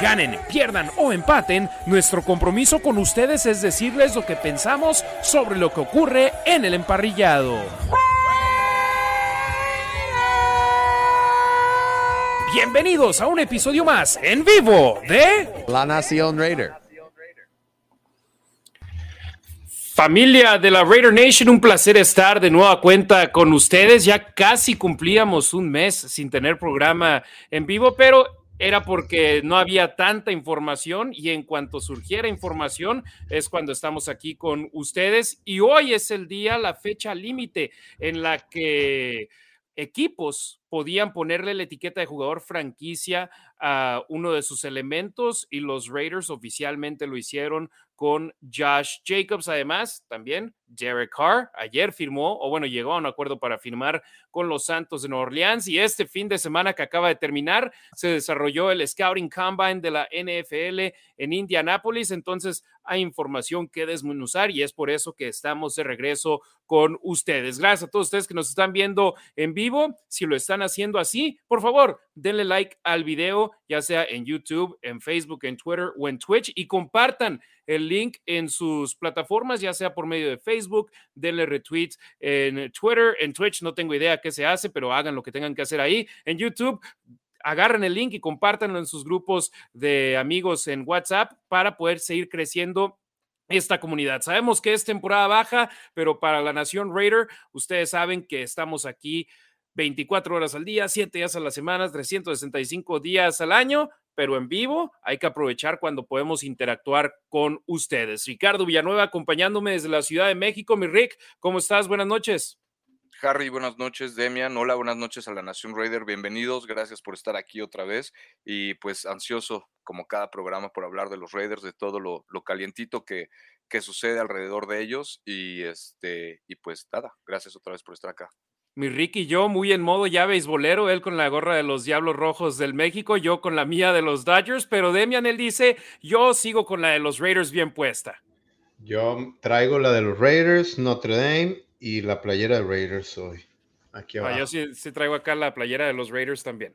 Ganen, pierdan o empaten, nuestro compromiso con ustedes es decirles lo que pensamos sobre lo que ocurre en el emparrillado. Bienvenidos a un episodio más en vivo de La Nación Raider. Familia de la Raider Nation, un placer estar de nueva cuenta con ustedes. Ya casi cumplíamos un mes sin tener programa en vivo, pero era porque no había tanta información y en cuanto surgiera información es cuando estamos aquí con ustedes. Y hoy es el día, la fecha límite en la que equipos podían ponerle la etiqueta de jugador franquicia a uno de sus elementos y los Raiders oficialmente lo hicieron con Josh Jacobs. Además, también Derek Carr ayer firmó, o bueno, llegó a un acuerdo para firmar con los Santos de Nueva Orleans y este fin de semana que acaba de terminar se desarrolló el Scouting Combine de la NFL en Indianápolis. Entonces hay información que desmenuzar y es por eso que estamos de regreso con ustedes. Gracias a todos ustedes que nos están viendo en vivo. Si lo están haciendo así, por favor, denle like al video, ya sea en YouTube, en Facebook, en Twitter o en Twitch y compartan el link en sus plataformas, ya sea por medio de Facebook, denle retweet en Twitter, en Twitch, no tengo idea qué se hace, pero hagan lo que tengan que hacer ahí. En YouTube, agarren el link y compártanlo en sus grupos de amigos en WhatsApp para poder seguir creciendo esta comunidad. Sabemos que es temporada baja, pero para la Nación Raider, ustedes saben que estamos aquí 24 horas al día, 7 días a la semana, 365 días al año, pero en vivo hay que aprovechar cuando podemos interactuar con ustedes. Ricardo Villanueva acompañándome desde la Ciudad de México. Mi Rick, ¿cómo estás? Buenas noches. Harry, buenas noches, Demian. Hola, buenas noches a la Nación Raider. Bienvenidos, gracias por estar aquí otra vez. Y pues ansioso, como cada programa, por hablar de los Raiders, de todo lo, lo calientito que, que sucede alrededor de ellos. Y este, y pues nada, gracias otra vez por estar acá. Mi Rick y yo muy en modo ya beisbolero, él con la gorra de los Diablos Rojos del México, yo con la mía de los Dodgers, pero Demian él dice, yo sigo con la de los Raiders bien puesta. Yo traigo la de los Raiders, Notre Dame y la playera de Raiders hoy. Aquí abajo. Ah, yo sí, sí, traigo acá la playera de los Raiders también.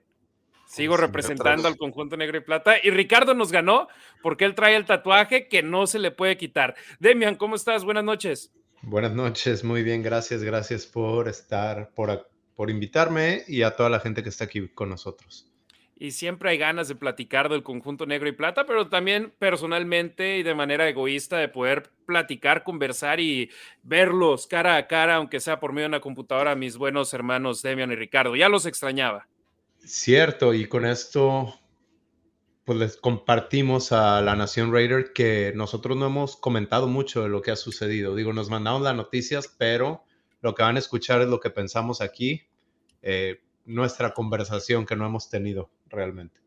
Sigo representando al conjunto negro y plata. Y Ricardo nos ganó porque él trae el tatuaje que no se le puede quitar. Demian, ¿cómo estás? Buenas noches. Buenas noches, muy bien, gracias, gracias por estar, por, por invitarme y a toda la gente que está aquí con nosotros. Y siempre hay ganas de platicar del conjunto negro y plata, pero también personalmente y de manera egoísta de poder platicar, conversar y verlos cara a cara, aunque sea por medio de una computadora, a mis buenos hermanos Demian y Ricardo. Ya los extrañaba. Cierto, y con esto pues les compartimos a la Nación Raider que nosotros no hemos comentado mucho de lo que ha sucedido. Digo, nos mandamos las noticias, pero lo que van a escuchar es lo que pensamos aquí, eh, nuestra conversación que no hemos tenido realmente.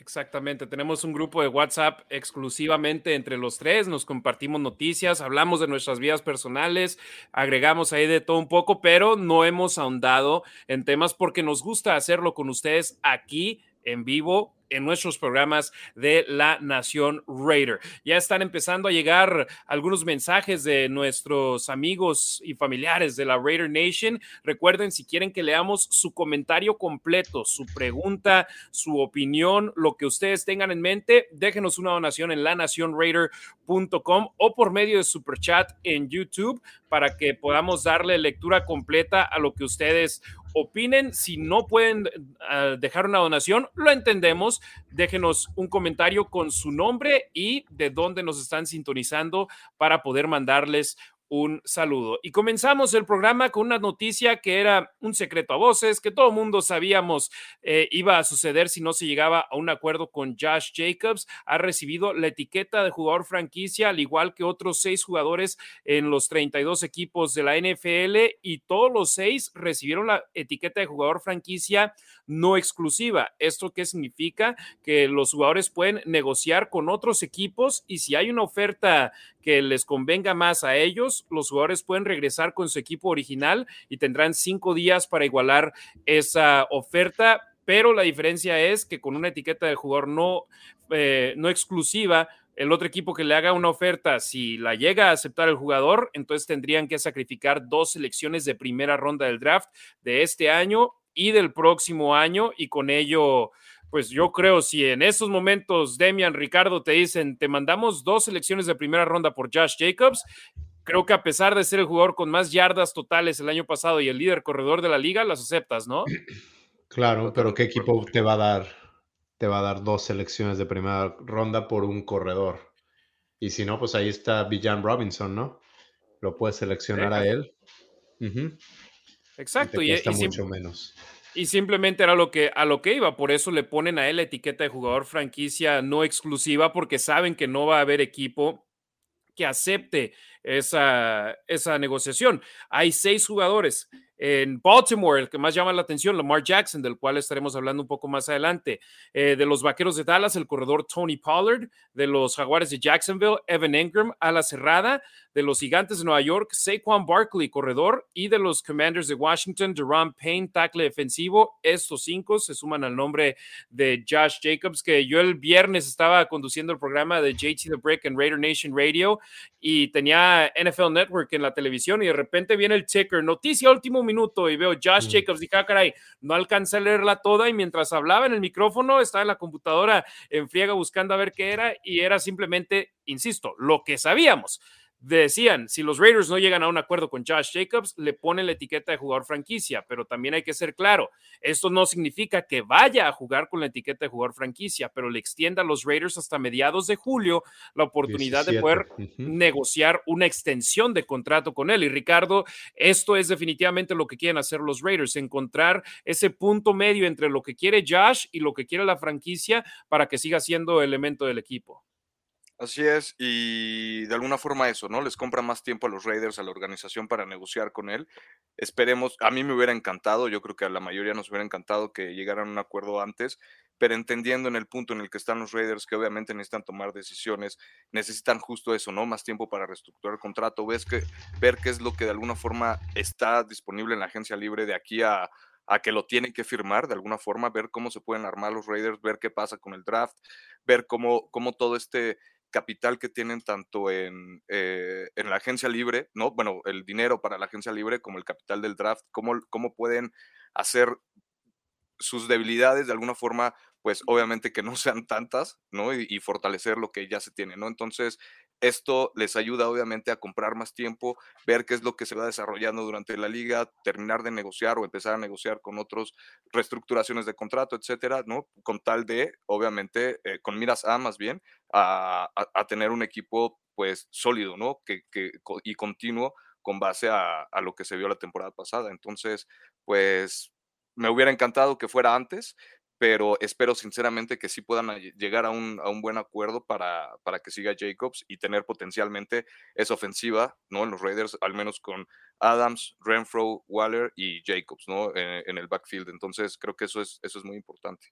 Exactamente, tenemos un grupo de WhatsApp exclusivamente entre los tres, nos compartimos noticias, hablamos de nuestras vidas personales, agregamos ahí de todo un poco, pero no hemos ahondado en temas porque nos gusta hacerlo con ustedes aquí en vivo en nuestros programas de la Nación Raider. Ya están empezando a llegar algunos mensajes de nuestros amigos y familiares de la Raider Nation. Recuerden, si quieren que leamos su comentario completo, su pregunta, su opinión, lo que ustedes tengan en mente, déjenos una donación en lanacionraider.com o por medio de Super Chat en YouTube para que podamos darle lectura completa a lo que ustedes opinen. Si no pueden uh, dejar una donación, lo entendemos. Déjenos un comentario con su nombre y de dónde nos están sintonizando para poder mandarles un saludo. Y comenzamos el programa con una noticia que era un secreto a voces, que todo mundo sabíamos eh, iba a suceder si no se llegaba a un acuerdo con Josh Jacobs. Ha recibido la etiqueta de jugador franquicia, al igual que otros seis jugadores en los 32 equipos de la NFL, y todos los seis recibieron la etiqueta de jugador franquicia no exclusiva. ¿Esto qué significa? Que los jugadores pueden negociar con otros equipos y si hay una oferta que les convenga más a ellos, los jugadores pueden regresar con su equipo original y tendrán cinco días para igualar esa oferta. Pero la diferencia es que con una etiqueta de jugador no, eh, no exclusiva, el otro equipo que le haga una oferta, si la llega a aceptar el jugador, entonces tendrían que sacrificar dos selecciones de primera ronda del draft de este año y del próximo año y con ello pues yo creo si en estos momentos Demian, Ricardo te dicen, te mandamos dos selecciones de primera ronda por Josh Jacobs, creo que a pesar de ser el jugador con más yardas totales el año pasado y el líder corredor de la liga, las aceptas, ¿no? Claro, pero ¿qué equipo te va a dar? Te va a dar dos selecciones de primera ronda por un corredor. Y si no, pues ahí está Villan Robinson, ¿no? Lo puedes seleccionar a él. Exacto. Y, te mucho menos. Y simplemente era lo que, a lo que iba, por eso le ponen a él la etiqueta de jugador franquicia no exclusiva, porque saben que no va a haber equipo que acepte esa, esa negociación. Hay seis jugadores en Baltimore, el que más llama la atención, Lamar Jackson, del cual estaremos hablando un poco más adelante. Eh, de los Vaqueros de Dallas, el corredor Tony Pollard. De los Jaguares de Jacksonville, Evan Ingram, a la cerrada. De los Gigantes de Nueva York, Saquon Barkley, corredor. Y de los Commanders de Washington, Jerome Payne, tackle defensivo. Estos cinco se suman al nombre de Josh Jacobs, que yo el viernes estaba conduciendo el programa de JT The Brick en Raider Nation Radio y tenía NFL Network en la televisión y de repente viene el ticker, noticia último minuto y veo Josh mm. Jacobs, dije, ah, caray, no alcancé a leerla toda y mientras hablaba en el micrófono estaba en la computadora en friega buscando a ver qué era y era simplemente, insisto, lo que sabíamos decían, si los Raiders no llegan a un acuerdo con Josh Jacobs, le ponen la etiqueta de jugador franquicia, pero también hay que ser claro, esto no significa que vaya a jugar con la etiqueta de jugador franquicia, pero le extienda a los Raiders hasta mediados de julio la oportunidad de poder negociar una extensión de contrato con él. Y Ricardo, esto es definitivamente lo que quieren hacer los Raiders, encontrar ese punto medio entre lo que quiere Josh y lo que quiere la franquicia para que siga siendo elemento del equipo. Así es, y de alguna forma eso, ¿no? Les compra más tiempo a los Raiders, a la organización para negociar con él. Esperemos, a mí me hubiera encantado, yo creo que a la mayoría nos hubiera encantado que llegaran a un acuerdo antes, pero entendiendo en el punto en el que están los Raiders, que obviamente necesitan tomar decisiones, necesitan justo eso, ¿no? Más tiempo para reestructurar el contrato, ves que, ver qué es lo que de alguna forma está disponible en la agencia libre de aquí a, a que lo tienen que firmar de alguna forma, ver cómo se pueden armar los Raiders, ver qué pasa con el draft, ver cómo, cómo todo este capital que tienen tanto en, eh, en, la agencia libre, ¿no? Bueno, el dinero para la agencia libre como el capital del draft, cómo, cómo pueden hacer sus debilidades de alguna forma, pues obviamente que no sean tantas, ¿no? Y, y, fortalecer lo que ya se tiene, ¿no? Entonces, esto les ayuda obviamente a comprar más tiempo, ver qué es lo que se va desarrollando durante la liga, terminar de negociar o empezar a negociar con otros reestructuraciones de contrato, etcétera, ¿no? Con tal de, obviamente, eh, con miras a más bien, a, tener un equipo pues sólido, ¿no? Que, y continuo con base a, a lo que se vio la temporada pasada. Entonces, pues me hubiera encantado que fuera antes, pero espero sinceramente que sí puedan llegar a un, buen acuerdo para, para, que siga Jacobs y tener potencialmente esa ofensiva, ¿no? En los Raiders, al menos con Adams, Renfro, Waller y Jacobs, ¿no? En, el backfield. Entonces, creo que eso es, eso es muy importante.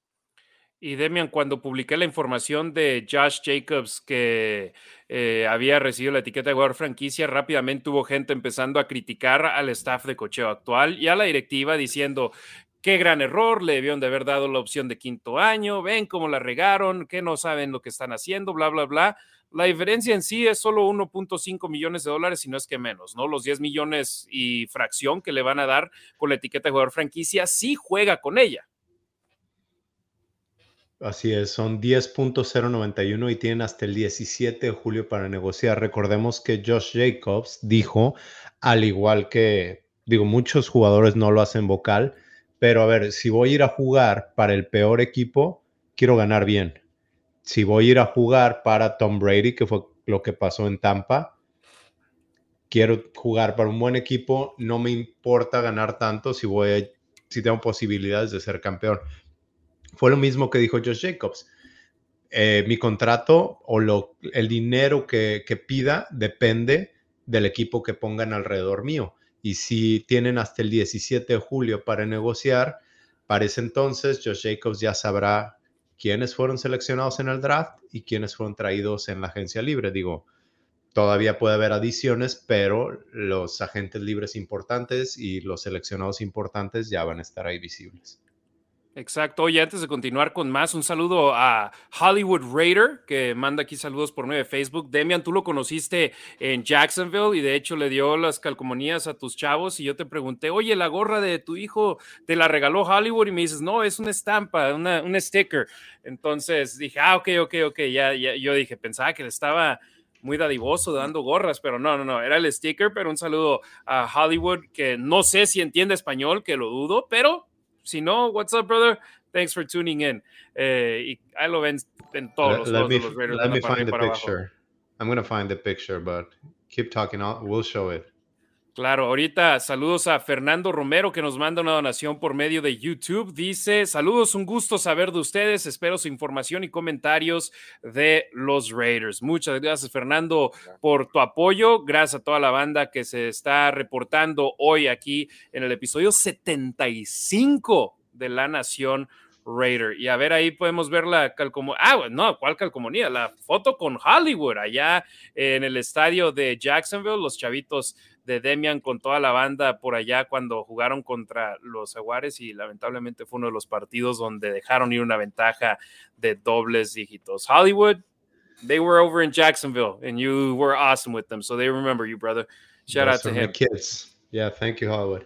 Y Demian, cuando publiqué la información de Josh Jacobs que eh, había recibido la etiqueta de jugador franquicia, rápidamente hubo gente empezando a criticar al staff de cocheo actual y a la directiva diciendo Qué gran error, le debieron de haber dado la opción de quinto año, ven cómo la regaron, que no saben lo que están haciendo, bla, bla, bla. La diferencia en sí es solo 1.5 millones de dólares, y no es que menos, ¿no? Los 10 millones y fracción que le van a dar con la etiqueta de jugador franquicia, sí juega con ella. Así es, son 10.091 y tienen hasta el 17 de julio para negociar. Recordemos que Josh Jacobs dijo, al igual que, digo, muchos jugadores no lo hacen vocal, pero a ver, si voy a ir a jugar para el peor equipo, quiero ganar bien. Si voy a ir a jugar para Tom Brady, que fue lo que pasó en Tampa, quiero jugar para un buen equipo, no me importa ganar tanto si voy si tengo posibilidades de ser campeón. Fue lo mismo que dijo Josh Jacobs. Eh, mi contrato o lo, el dinero que, que pida depende del equipo que pongan alrededor mío y si tienen hasta el 17 de julio para negociar, para ese entonces Josh Jacobs ya sabrá quiénes fueron seleccionados en el draft y quiénes fueron traídos en la agencia libre. Digo, todavía puede haber adiciones, pero los agentes libres importantes y los seleccionados importantes ya van a estar ahí visibles. Exacto. Oye, antes de continuar con más, un saludo a Hollywood Raider, que manda aquí saludos por medio de Facebook. Demian, tú lo conociste en Jacksonville y de hecho le dio las calcomanías a tus chavos y yo te pregunté, oye, la gorra de tu hijo te la regaló Hollywood y me dices, no, es una estampa, una, un sticker. Entonces dije, ah, ok, ok, ok, ya, ya, yo dije, pensaba que le estaba muy dadivoso dando gorras, pero no, no, no, era el sticker, pero un saludo a Hollywood, que no sé si entiende español, que lo dudo, pero si no, what's up, brother? Thanks for tuning in. Eh, y ahí lo ven en todos let, los, me, los Raiders. Let me find the picture. I'm going to find the picture, but keep talking. I'll, we'll show it. Claro, ahorita saludos a Fernando Romero que nos manda una donación por medio de YouTube. Dice, saludos, un gusto saber de ustedes. Espero su información y comentarios de los Raiders. Muchas gracias, Fernando, por tu apoyo. Gracias a toda la banda que se está reportando hoy aquí en el episodio 75 de La Nación Raider. Y a ver, ahí podemos ver la calcomanía. Ah, no, ¿cuál calcomanía? La foto con Hollywood allá en el estadio de Jacksonville. Los chavitos de Demian con toda la banda por allá cuando jugaron contra los Jaguares y lamentablemente fue uno de los partidos donde dejaron ir una ventaja de dobles dígitos. Hollywood, they were over in Jacksonville and you were awesome with them, so they remember you, brother. Shout out to him. kids. Yeah, thank you, Hollywood.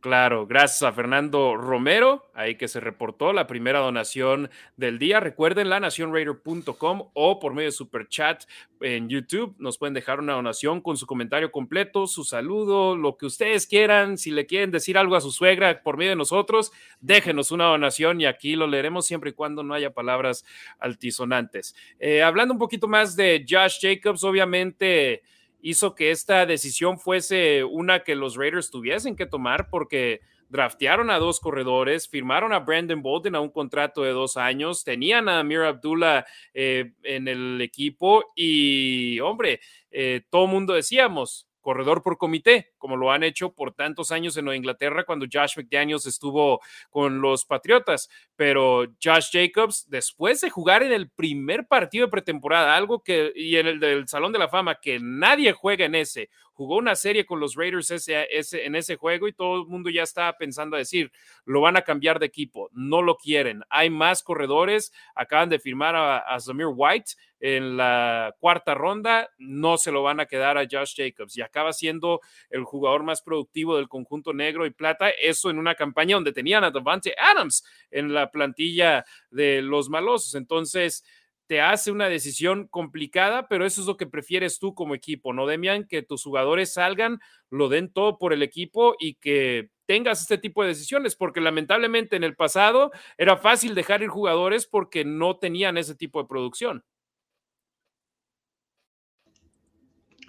Claro, gracias a Fernando Romero, ahí que se reportó la primera donación del día. Recuerden la nacionraider.com o por medio de super chat en YouTube nos pueden dejar una donación con su comentario completo, su saludo, lo que ustedes quieran. Si le quieren decir algo a su suegra por medio de nosotros, déjenos una donación y aquí lo leeremos siempre y cuando no haya palabras altisonantes. Eh, hablando un poquito más de Josh Jacobs, obviamente hizo que esta decisión fuese una que los Raiders tuviesen que tomar porque draftearon a dos corredores, firmaron a Brandon Bolden a un contrato de dos años, tenían a Amir Abdullah eh, en el equipo y, hombre, eh, todo mundo decíamos, corredor por comité, como lo han hecho por tantos años en Nueva Inglaterra cuando Josh McDaniels estuvo con los Patriotas. Pero Josh Jacobs, después de jugar en el primer partido de pretemporada, algo que, y en el del Salón de la Fama, que nadie juega en ese, jugó una serie con los Raiders ese, en ese juego y todo el mundo ya estaba pensando a decir, lo van a cambiar de equipo, no lo quieren. Hay más corredores, acaban de firmar a, a Zamir White en la cuarta ronda, no se lo van a quedar a Josh Jacobs y acaba siendo el jugador más productivo del conjunto negro y plata, eso en una campaña donde tenían a Devante Adams en la plantilla de los malosos. Entonces, te hace una decisión complicada, pero eso es lo que prefieres tú como equipo, ¿no, Demian? Que tus jugadores salgan, lo den todo por el equipo y que tengas este tipo de decisiones, porque lamentablemente en el pasado era fácil dejar ir jugadores porque no tenían ese tipo de producción.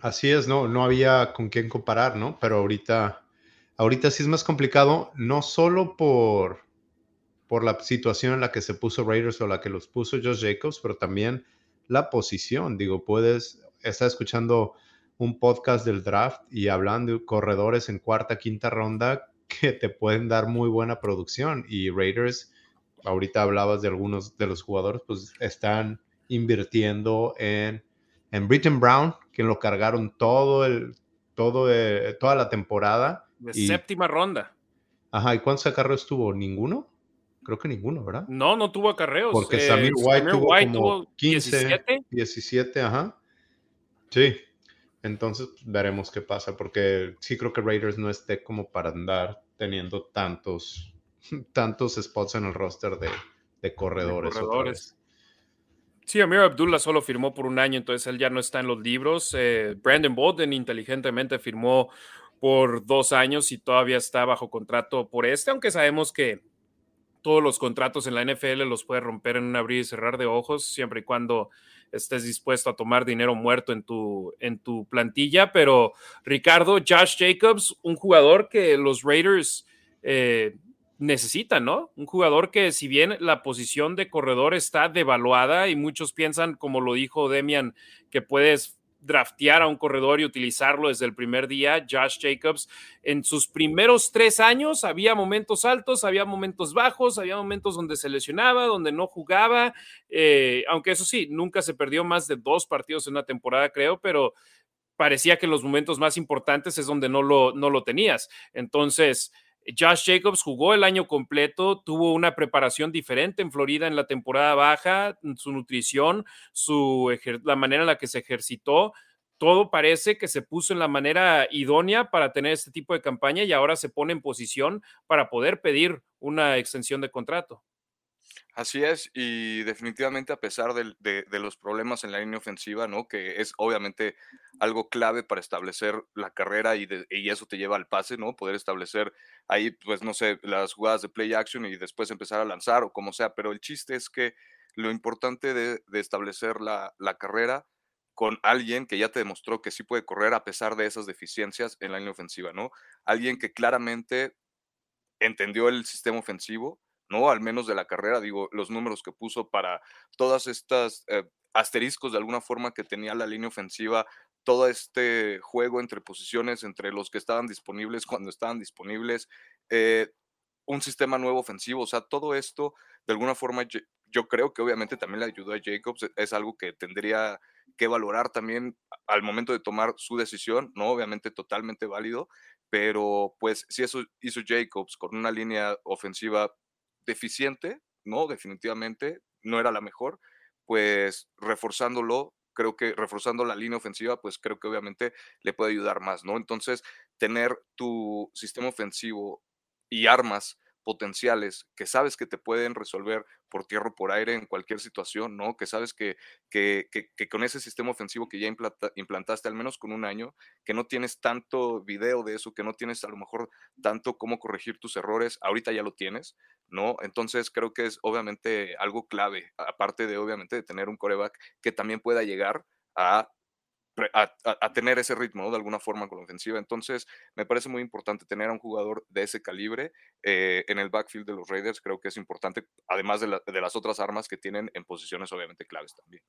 Así es, no, no había con quién comparar, ¿no? Pero ahorita, ahorita sí es más complicado, no solo por, por la situación en la que se puso Raiders o la que los puso Josh Jacobs, pero también la posición. Digo, puedes estar escuchando un podcast del draft y hablando de corredores en cuarta, quinta ronda que te pueden dar muy buena producción. Y Raiders, ahorita hablabas de algunos de los jugadores, pues están invirtiendo en, en Britton Brown, que lo cargaron todo el, todo, eh, toda la temporada. De séptima ronda. Ajá, ¿y cuántos acarreos tuvo? ¿Ninguno? Creo que ninguno, ¿verdad? No, no tuvo acarreos. Porque eh, Samir White, tuvo, como 15, 17. 17, ajá. Sí. Entonces pues, veremos qué pasa, porque sí creo que Raiders no esté como para andar teniendo tantos, tantos spots en el roster de, de corredores. De corredores. Sí, Amir Abdullah solo firmó por un año, entonces él ya no está en los libros. Eh, Brandon Bolden inteligentemente firmó por dos años y todavía está bajo contrato por este, aunque sabemos que todos los contratos en la NFL los puedes romper en un abrir y cerrar de ojos, siempre y cuando estés dispuesto a tomar dinero muerto en tu, en tu plantilla. Pero Ricardo, Josh Jacobs, un jugador que los Raiders eh, necesitan, ¿no? Un jugador que si bien la posición de corredor está devaluada y muchos piensan, como lo dijo Demian, que puedes draftear a un corredor y utilizarlo desde el primer día. Josh Jacobs, en sus primeros tres años había momentos altos, había momentos bajos, había momentos donde se lesionaba, donde no jugaba, eh, aunque eso sí, nunca se perdió más de dos partidos en una temporada, creo, pero parecía que en los momentos más importantes es donde no lo, no lo tenías. Entonces, Josh Jacobs jugó el año completo, tuvo una preparación diferente en Florida en la temporada baja, su nutrición, su la manera en la que se ejercitó, todo parece que se puso en la manera idónea para tener este tipo de campaña y ahora se pone en posición para poder pedir una extensión de contrato. Así es, y definitivamente a pesar de, los problemas en la línea ofensiva, ¿no? Que es obviamente algo clave para establecer la carrera y, y, eso te lleva al pase, ¿no? Poder establecer ahí, pues no sé, las jugadas de play action y después empezar a lanzar o como sea, pero el chiste es que lo importante de, establecer la, la carrera con alguien que ya te demostró que sí puede correr a pesar de esas deficiencias en la línea ofensiva, ¿no? Alguien que claramente entendió el sistema ofensivo ¿no? Al menos de la carrera, digo, los números que puso para todas estas eh, asteriscos de alguna forma que tenía la línea ofensiva, todo este juego entre posiciones, entre los que estaban disponibles cuando estaban disponibles, eh, un sistema nuevo ofensivo, o sea, todo esto, de alguna forma, yo, creo que obviamente también le ayudó a Jacobs, es algo que tendría que valorar también al momento de tomar su decisión, ¿no? Obviamente totalmente válido, pero pues si eso hizo Jacobs con una línea ofensiva deficiente, ¿no? Definitivamente no era la mejor, pues reforzándolo, creo que reforzando la línea ofensiva, pues creo que obviamente le puede ayudar más, ¿no? Entonces, tener tu sistema ofensivo y armas potenciales que sabes que te pueden resolver por tierra o por aire en cualquier situación, ¿no? Que sabes que, que, que, con ese sistema ofensivo que ya implantaste al menos con un año, que no tienes tanto video de eso, que no tienes a lo mejor tanto cómo corregir tus errores, ahorita ya lo tienes, ¿no? Entonces creo que es obviamente algo clave, aparte de obviamente de tener un coreback que también pueda llegar a a, tener ese ritmo de alguna forma con la ofensiva. Entonces, me parece muy importante tener a un jugador de ese calibre eh, en el backfield de los Raiders. Creo que es importante, además de, las otras armas que tienen en posiciones obviamente claves también.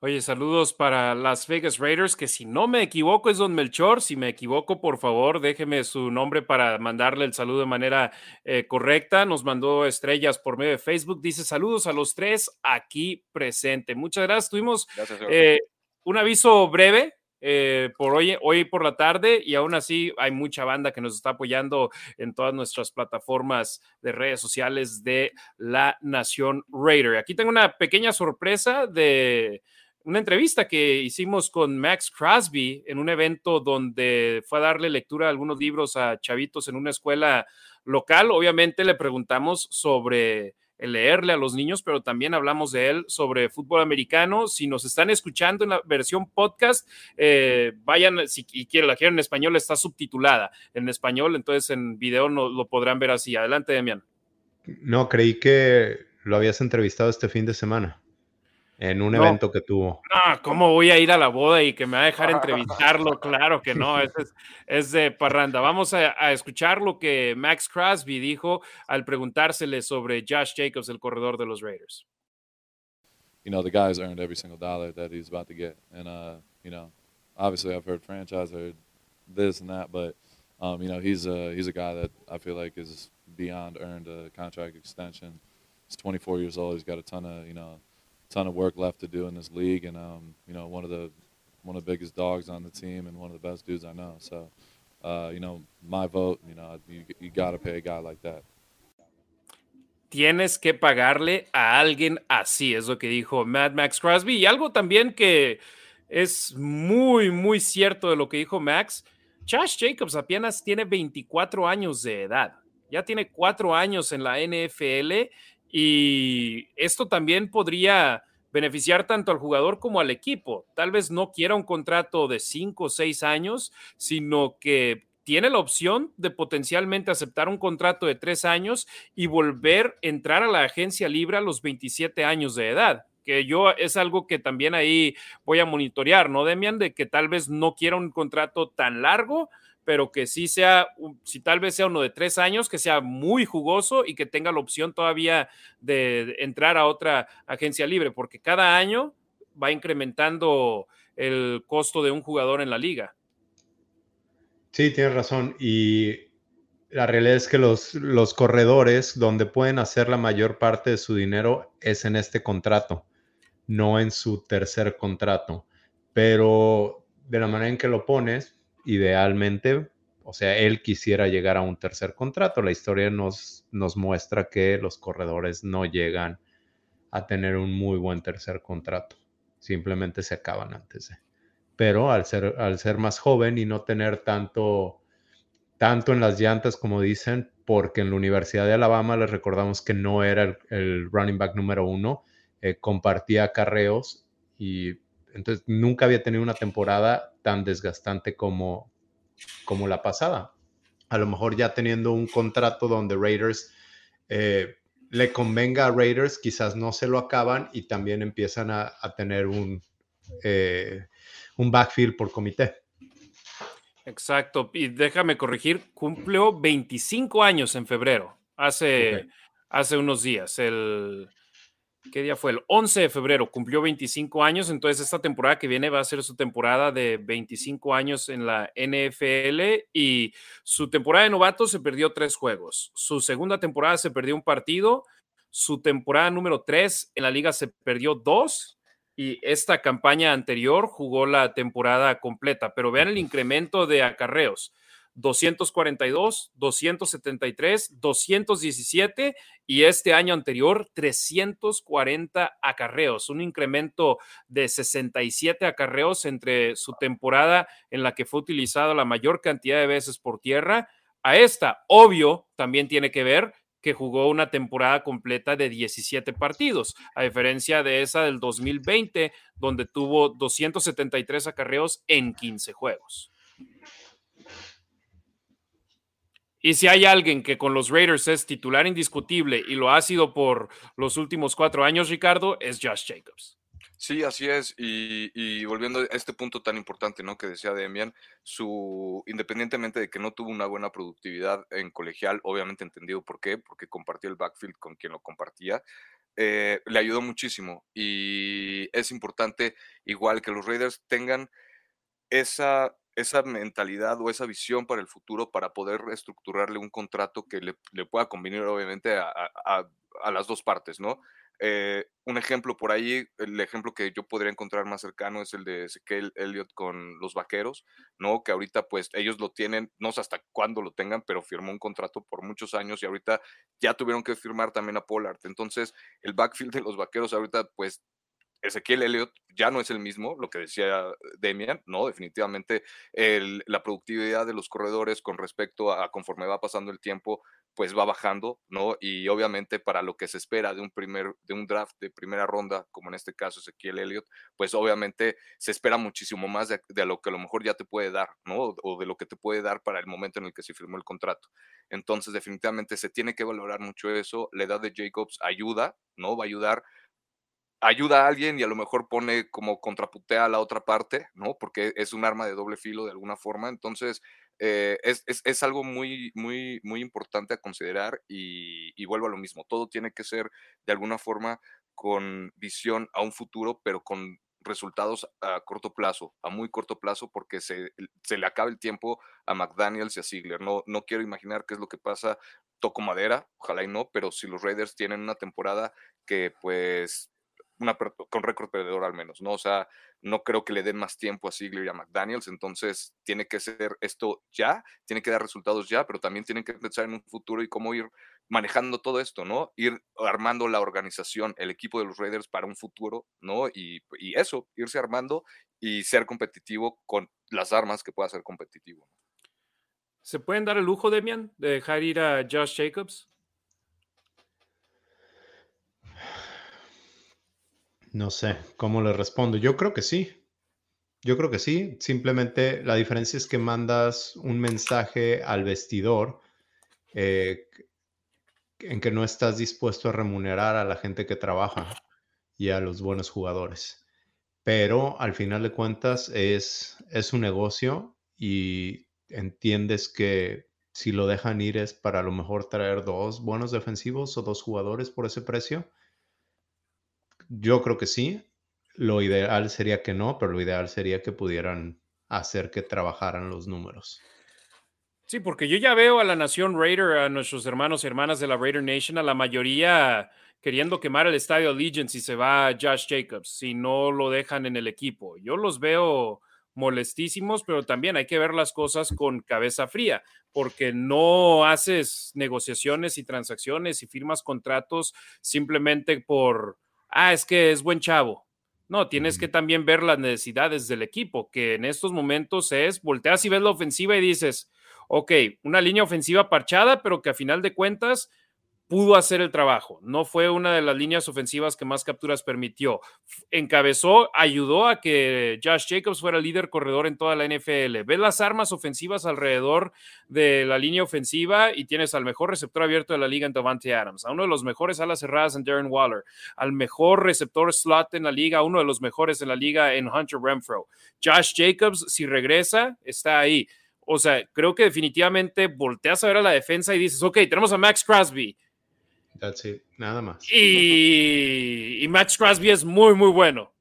Oye, saludos para Las Vegas Raiders, que si no me equivoco es Don Melchor. Si me equivoco, por favor, déjeme su nombre para mandarle el saludo de manera eh, correcta. Nos mandó estrellas por medio de Facebook. Dice saludos a los tres aquí presente. Muchas gracias. Tuvimos eh, un aviso breve eh, por hoy, hoy por la tarde y aún así hay mucha banda que nos está apoyando en todas nuestras plataformas de redes sociales de la Nación Raider. Aquí tengo una pequeña sorpresa de una entrevista que hicimos con Max Crosby en un evento donde fue a darle lectura a algunos libros a chavitos en una escuela local. Obviamente le preguntamos sobre leerle a los niños, pero también hablamos de él sobre fútbol americano. Si nos están escuchando en la versión podcast, eh, vayan, si quieren, la quieren en español, está subtitulada en español, entonces en video no, lo podrán ver así. Adelante, Demian. No, creí que lo habías entrevistado este fin de semana en un evento que tuvo. No, ¿cómo voy a ir a la boda y que me va a dejar entrevistarlo? Claro que no, es, es de parranda. Vamos a, a, escuchar lo que Max Crosby dijo al preguntársele sobre Josh Jacobs, el corredor de los Raiders. You know, the guy's earned every single dollar that he's about to get. And, uh, you know, obviously I've heard franchise, heard this and that, but, um, you know, he's a, he's a guy that I feel like is beyond earned a contract extension. He's 24 years old. He's got a ton of, you know, ton of work left to do in this league, and um, one of the biggest dogs on the team and one of the best dudes I know. So, uh, my vote, you pay a guy like that. Tienes que pagarle a alguien así, es lo que dijo Mad Max Crosby. Y algo también que es muy, muy cierto de lo que dijo Max. Josh Jacobs apenas tiene 24 años de edad. Ya tiene cuatro años en la NFL y esto también podría beneficiar tanto al jugador como al equipo. Tal vez no quiera un contrato de cinco o seis años, sino que tiene la opción de potencialmente aceptar un contrato de tres años y volver a entrar a la agencia libre a los 27 años de edad que yo es algo que también ahí voy a monitorear, ¿no, Demian? De que tal vez no quiera un contrato tan largo, pero que sí sea, si tal vez sea uno de tres años, que sea muy jugoso y que tenga la opción todavía de entrar a otra agencia libre, porque cada año va incrementando el costo de un jugador en la liga. Sí, tienes razón. Y la realidad es que los, los corredores donde pueden hacer la mayor parte de su dinero es en este contrato, no en su tercer contrato. Pero de la manera en que lo pones, idealmente, o sea, él quisiera llegar a un tercer contrato. La historia nos, nos muestra que los corredores no llegan a tener un muy buen tercer contrato. Simplemente se acaban antes. Pero al ser, al ser más joven y no tener tanto, tanto en las llantas como dicen, porque en la Universidad de Alabama les recordamos que no era el, running back número uno, eh, compartía carreos y entonces nunca había tenido una temporada tan desgastante como, como la pasada. A lo mejor ya teniendo un contrato donde Raiders eh, le convenga a Raiders, quizás no se lo acaban y también empiezan a, tener un, eh, un backfield por comité. Exacto. Y déjame corregir, cumplió 25 años en febrero, hace, hace unos días. El, ¿Qué día fue? El 11 de febrero, cumplió 25 años, entonces esta temporada que viene va a ser su temporada de 25 años en la NFL y su temporada de novato se perdió tres juegos. Su segunda temporada se perdió un partido, su temporada número tres en la liga se perdió dos y esta campaña anterior jugó la temporada completa, pero vean el incremento de acarreos. 242, 273, 217 y este año anterior 340 acarreos, un incremento de 67 acarreos entre su temporada en la que fue utilizado la mayor cantidad de veces por tierra. A esta, obvio, también tiene que ver que jugó una temporada completa de 17 partidos, a diferencia de esa del 2020, donde tuvo 273 acarreos en 15 juegos. Y si hay alguien que con los Raiders es titular indiscutible y lo ha sido por los últimos cuatro años, Ricardo, es Josh Jacobs. Sí, así es. Y, volviendo a este punto tan importante, ¿no? Que decía Demian, su, independientemente de que no tuvo una buena productividad en colegial, obviamente entendido por qué, porque compartió el backfield con quien lo compartía, eh, le ayudó muchísimo. Y es importante, igual que los Raiders tengan esa esa mentalidad o esa visión para el futuro para poder estructurarle un contrato que le, pueda convenir obviamente a, las dos partes, ¿no? Eh, un ejemplo por ahí, el ejemplo que yo podría encontrar más cercano es el de Ezequiel Elliott con los Vaqueros, ¿no? Que ahorita pues ellos lo tienen, no sé hasta cuándo lo tengan, pero firmó un contrato por muchos años y ahorita ya tuvieron que firmar también a Pollard. Entonces, el backfield de los Vaqueros ahorita pues Ezequiel Elliott ya no es el mismo, lo que decía Demian, ¿no? Definitivamente la productividad de los corredores con respecto a, conforme va pasando el tiempo, pues va bajando, ¿no? Y obviamente para lo que se espera de un primer, de un draft de primera ronda, como en este caso Ezequiel Elliott, pues obviamente se espera muchísimo más de, de, lo que a lo mejor ya te puede dar, ¿no? O de lo que te puede dar para el momento en el que se firmó el contrato. Entonces, definitivamente se tiene que valorar mucho eso. La edad de Jacobs ayuda, ¿no? Va a ayudar ayuda a alguien y a lo mejor pone como contraputea a la otra parte, ¿no? Porque es un arma de doble filo de alguna forma. Entonces, eh, es, algo muy, muy, muy importante a considerar y, vuelvo a lo mismo. Todo tiene que ser de alguna forma con visión a un futuro, pero con resultados a corto plazo, a muy corto plazo, porque se, se le acaba el tiempo a McDaniels y a Ziegler. No, no quiero imaginar qué es lo que pasa, toco madera, ojalá y no, pero si los Raiders tienen una temporada que pues con récord perdedor al menos, ¿no? O sea, no creo que le den más tiempo a Ziegler y a McDaniels, entonces tiene que ser esto ya, tiene que dar resultados ya, pero también tienen que pensar en un futuro y cómo ir manejando todo esto, ¿no? Ir armando la organización, el equipo de los Raiders para un futuro, ¿no? Y, y eso, irse armando y ser competitivo con las armas que pueda ser competitivo. ¿Se pueden dar el lujo, Demian, de dejar ir a Josh Jacobs? No sé cómo le respondo. Yo creo que sí. Yo creo que sí. Simplemente la diferencia es que mandas un mensaje al vestidor eh, en que no estás dispuesto a remunerar a la gente que trabaja y a los buenos jugadores. Pero al final de cuentas es, es un negocio y entiendes que si lo dejan ir es para a lo mejor traer dos buenos defensivos o dos jugadores por ese precio yo creo que sí. lo ideal sería que no, pero lo ideal sería que pudieran hacer que trabajaran los números. Sí, porque yo ya veo a la nación Raider, a nuestros hermanos y hermanas de la Raider Nation, a la mayoría queriendo quemar el estadio Allegiance y se va Josh Jacobs si no lo dejan en el equipo. Yo los veo molestísimos, pero también hay que ver las cosas con cabeza fría, porque no haces negociaciones y transacciones y firmas contratos simplemente por, ah, es que es buen chavo. No, tienes que también ver las necesidades del equipo, que en estos momentos es, volteas y ves la ofensiva y dices, ok, una línea ofensiva parchada, pero que a final de cuentas pudo hacer el trabajo. No fue una de las líneas ofensivas que más capturas permitió. Encabezó, ayudó a que Josh Jacobs fuera el líder corredor en toda la NFL. Ves las armas ofensivas alrededor de la línea ofensiva y tienes al mejor receptor abierto de la liga en Davante Adams, a uno de los mejores alas cerradas en Darren Waller, al mejor receptor slot en la liga, uno de los mejores en la liga en Hunter Renfro. Josh Jacobs, si regresa, está ahí. O sea, creo que definitivamente volteas a ver a la defensa y dices, ok, tenemos a Max Crosby. That's it, nada más. Y, Max Crosby es muy, muy bueno.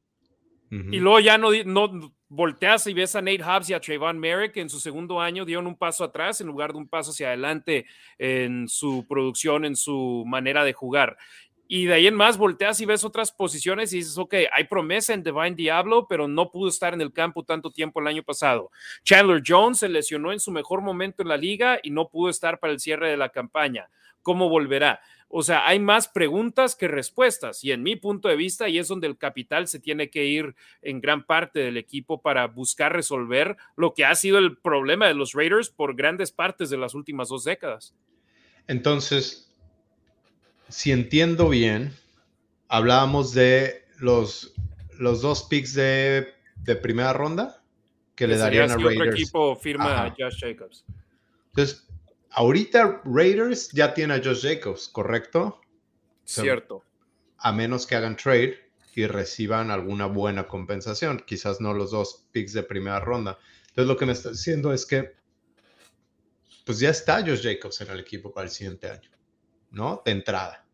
Y luego ya no, no volteas y ves a Nate Hobbs y a Trayvon Merrick que en su segundo año dieron un paso atrás en lugar de un paso hacia adelante en su producción, en su manera de jugar. Y de ahí en más volteas y ves otras posiciones y dices, ok, hay promesa en Divine Diablo, pero no pudo estar en el campo tanto tiempo el año pasado. Chandler Jones se lesionó en su mejor momento en la liga y no pudo estar para el cierre de la campaña. ¿Cómo volverá? O sea, hay más preguntas que respuestas y en mi punto de vista, y es donde el capital se tiene que ir en gran parte del equipo para buscar resolver lo que ha sido el problema de los Raiders por grandes partes de las últimas dos décadas. Entonces, si entiendo bien, hablábamos de los, los dos picks de, primera ronda que le darían a Raiders. Otro equipo firma a Josh Jacobs. Entonces, ahorita Raiders ya tiene a Josh Jacobs, ¿correcto? Cierto. a menos que hagan trade y reciban alguna buena compensación, quizás no los dos picks de primera ronda. Entonces, lo que me está diciendo es que, pues ya está Josh Jacobs en el equipo para el siguiente año. ¿no? De entrada.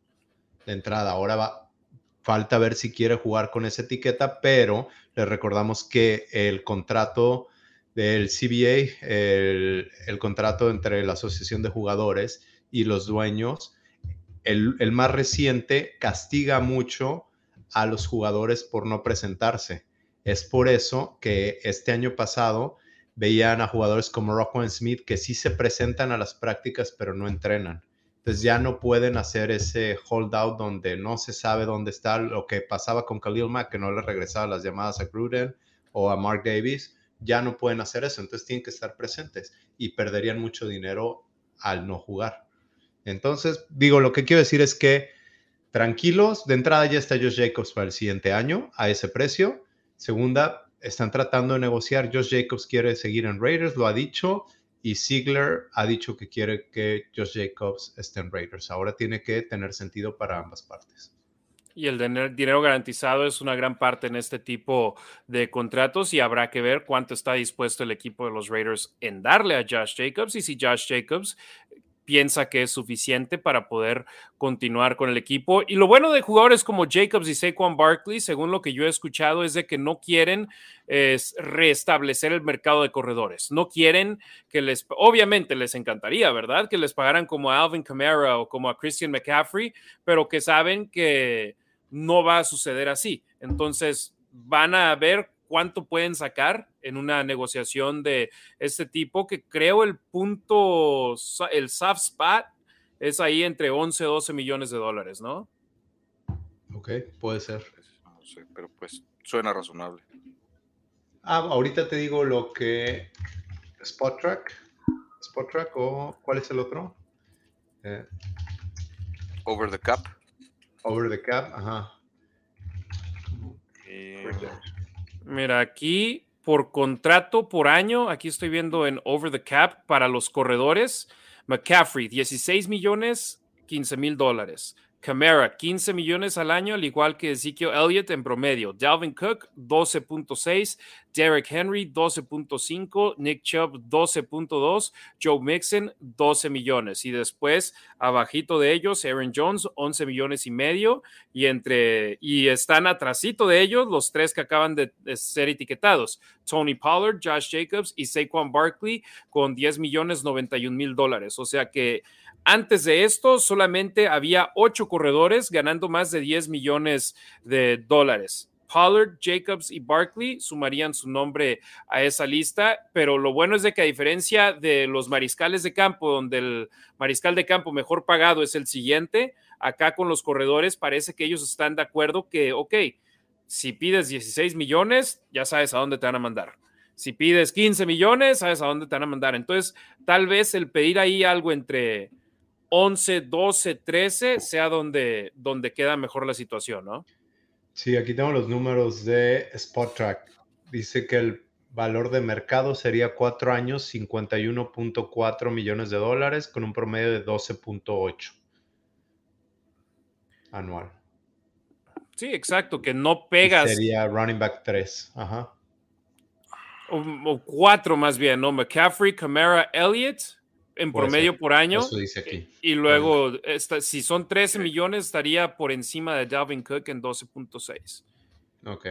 De entrada. Ahora va, falta ver si quiere jugar con esa etiqueta, pero le recordamos que el contrato del CBA, el, contrato entre la Asociación de Jugadores y los dueños, el, el, más reciente castiga mucho a los jugadores por no presentarse. Es por eso que este año pasado veían a jugadores como Rockwell Smith que sí se presentan a las prácticas pero no entrenan. Entonces ya no pueden hacer ese holdout donde no se sabe dónde está lo que pasaba con Khalil Mack, que no le regresaba las llamadas a Gruden o a Mark Davis. Ya no pueden hacer eso, entonces tienen que estar presentes y perderían mucho dinero al no jugar. Entonces, digo, lo que quiero decir es que tranquilos, de entrada ya está Josh Jacobs para el siguiente año a ese precio. Segunda, están tratando de negociar. Josh Jacobs quiere seguir en Raiders, lo ha dicho y Ziegler ha dicho que quiere que Josh Jacobs esté en Raiders. Ahora tiene que tener sentido para ambas partes. Y el dinero garantizado es una gran parte en este tipo de contratos y habrá que ver cuánto está dispuesto el equipo de los Raiders en darle a Josh Jacobs y si Josh Jacobs piensa que es suficiente para poder continuar con el equipo. Y lo bueno de jugadores como Jacobs y Saquon Barkley, según lo que yo he escuchado, es de que no quieren es, restablecer el mercado de corredores. No quieren que les, obviamente les encantaría, ¿verdad? Que les pagaran como a Alvin Kamara o como a Christian McCaffrey, pero que saben que no va a suceder así. Entonces van a ver cuánto pueden sacar en una negociación de este tipo, que creo el punto, el soft spot es ahí entre 11 y 12 millones de dólares, ¿no? Ok, puede ser. No sé, pero pues suena razonable. Ah, ahorita te digo lo que Spot Track, Spot Track o ¿cuál es el otro? Eh, over the Cap. Over the Cap, ajá. Eh, Mira, aquí por contrato por año, aquí estoy viendo en Over the Cap para los corredores, McCaffrey, 16 millones, 15 mil dólares. Camara, 15 millones al año, al igual que Ezekiel Elliott en promedio. Dalvin Cook, 12.6. Derek Henry, 12.5. Nick Chubb, 12.2. Joe Mixon, 12 millones. Y después, abajito de ellos, Aaron Jones, 11 millones y medio. Y, entre, y están atrasito de ellos los tres que acaban de, de ser etiquetados. Tony Pollard, Josh Jacobs y Saquon Barkley con 10 millones 91 mil dólares. O sea que antes de esto, solamente había ocho corredores ganando más de 10 millones de dólares. Pollard, Jacobs y Barkley sumarían su nombre a esa lista, pero lo bueno es de que a diferencia de los mariscales de campo, donde el mariscal de campo mejor pagado es el siguiente, acá con los corredores parece que ellos están de acuerdo que, ok, si pides 16 millones, ya sabes a dónde te van a mandar. Si pides 15 millones, sabes a dónde te van a mandar. Entonces, tal vez el pedir ahí algo entre 11, 12, 13 sea donde, donde queda mejor la situación, ¿no? Sí, aquí tengo los números de Spot Track. Dice que el valor de mercado sería cuatro años, 51.4 millones de dólares, con un promedio de 12.8 anual. Sí, exacto, que no pegas. Sería running back 3, ajá. O, o, cuatro más bien, ¿no? McCaffrey, Camara, Elliott en promedio por año. Eso dice aquí. Y luego, esta, si son 13 millones, estaría por encima de Dalvin Cook en 12.6. Ok.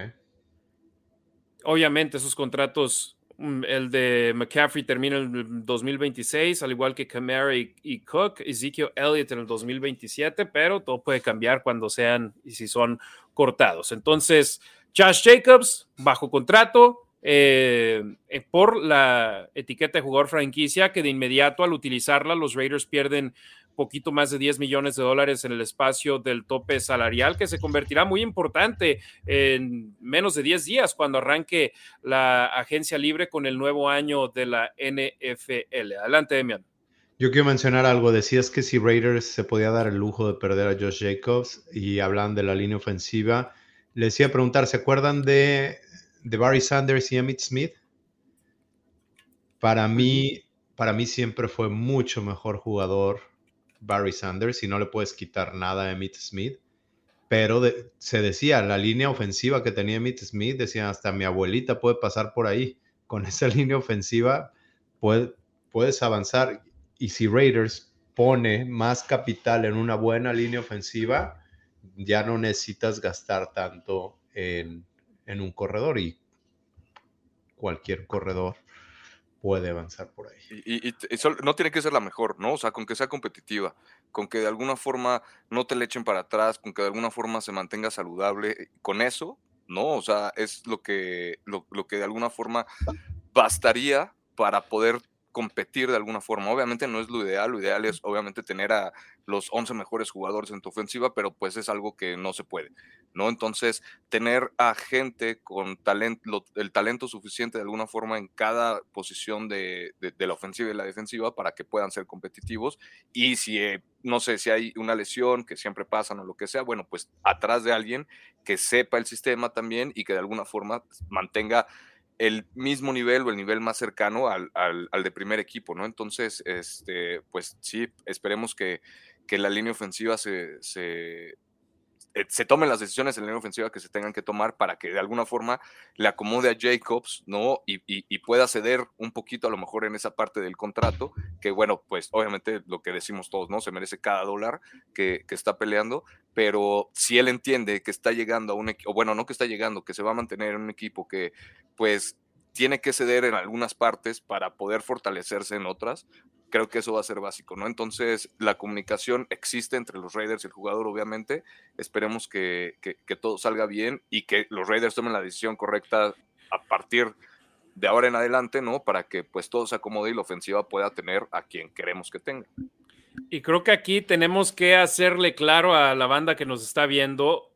Obviamente, esos contratos, mm, el de McCaffrey termina en el 2026, al igual que Camara y, y Cook, Ezekiel Elliott en el 2027, pero todo puede cambiar cuando sean y si son cortados. Entonces, Josh Jacobs, bajo contrato, eh, por la etiqueta de jugador franquicia, que de inmediato al utilizarla, los Raiders pierden poquito más de 10 millones de dólares en el espacio del tope salarial, que se convertirá muy importante en menos de 10 días cuando arranque la agencia libre con el nuevo año de la NFL. Adelante, Demian. Yo quiero mencionar algo. Decías que si Raiders se podía dar el lujo de perder a Josh Jacobs y hablan de la línea ofensiva, les iba a preguntar, ¿se acuerdan de, de Barry Sanders y Emmitt Smith? Para mí, para mí siempre fue mucho mejor jugador Barry Sanders y no le puedes quitar nada a Emmitt Smith. Pero se decía, la línea ofensiva que tenía Emmitt Smith, decían, hasta mi abuelita puede pasar por ahí. Con esa línea ofensiva puede, puedes avanzar. Y si Raiders pone más capital en una buena línea ofensiva, ya no necesitas gastar tanto en, en un corredor y cualquier corredor puede avanzar por ahí. Y, no tiene que ser la mejor, ¿no? O sea, con que sea competitiva, con que de alguna forma no te le echen para atrás, con que de alguna forma se mantenga saludable, con eso, ¿no? O sea, es lo que, lo, lo que de alguna forma bastaría para poder competir de alguna forma. Obviamente no es lo ideal, lo ideal es obviamente tener a los 11 mejores jugadores en tu ofensiva, pero pues es algo que no se puede, ¿no? Entonces, tener a gente con talento, el talento suficiente de alguna forma en cada posición de, de, de la ofensiva y la defensiva para que puedan ser competitivos y si, eh, no sé, si hay una lesión que siempre pasan o lo que sea, bueno, pues atrás de alguien que sepa el sistema también y que de alguna forma mantenga el mismo nivel o el nivel más cercano al, al, de primer equipo, ¿no? Entonces, este, pues sí, esperemos que, que la línea ofensiva se, se, se, tomen las decisiones en la ofensiva que se tengan que tomar para que de alguna forma le acomode a Jacobs, ¿no? Y, pueda ceder un poquito a lo mejor en esa parte del contrato, que bueno, pues obviamente lo que decimos todos, ¿no? Se merece cada dólar que, que está peleando, pero si él entiende que está llegando a un equipo, bueno, no que está llegando, que se va a mantener en un equipo que pues tiene que ceder en algunas partes para poder fortalecerse en otras, creo que eso va a ser básico, ¿no? Entonces, la comunicación existe entre los Raiders y el jugador, obviamente. Esperemos que, que, que, todo salga bien y que los Raiders tomen la decisión correcta a partir de ahora en adelante, ¿no? Para que pues todo se acomode y la ofensiva pueda tener a quien queremos que tenga. Y creo que aquí tenemos que hacerle claro a la banda que nos está viendo.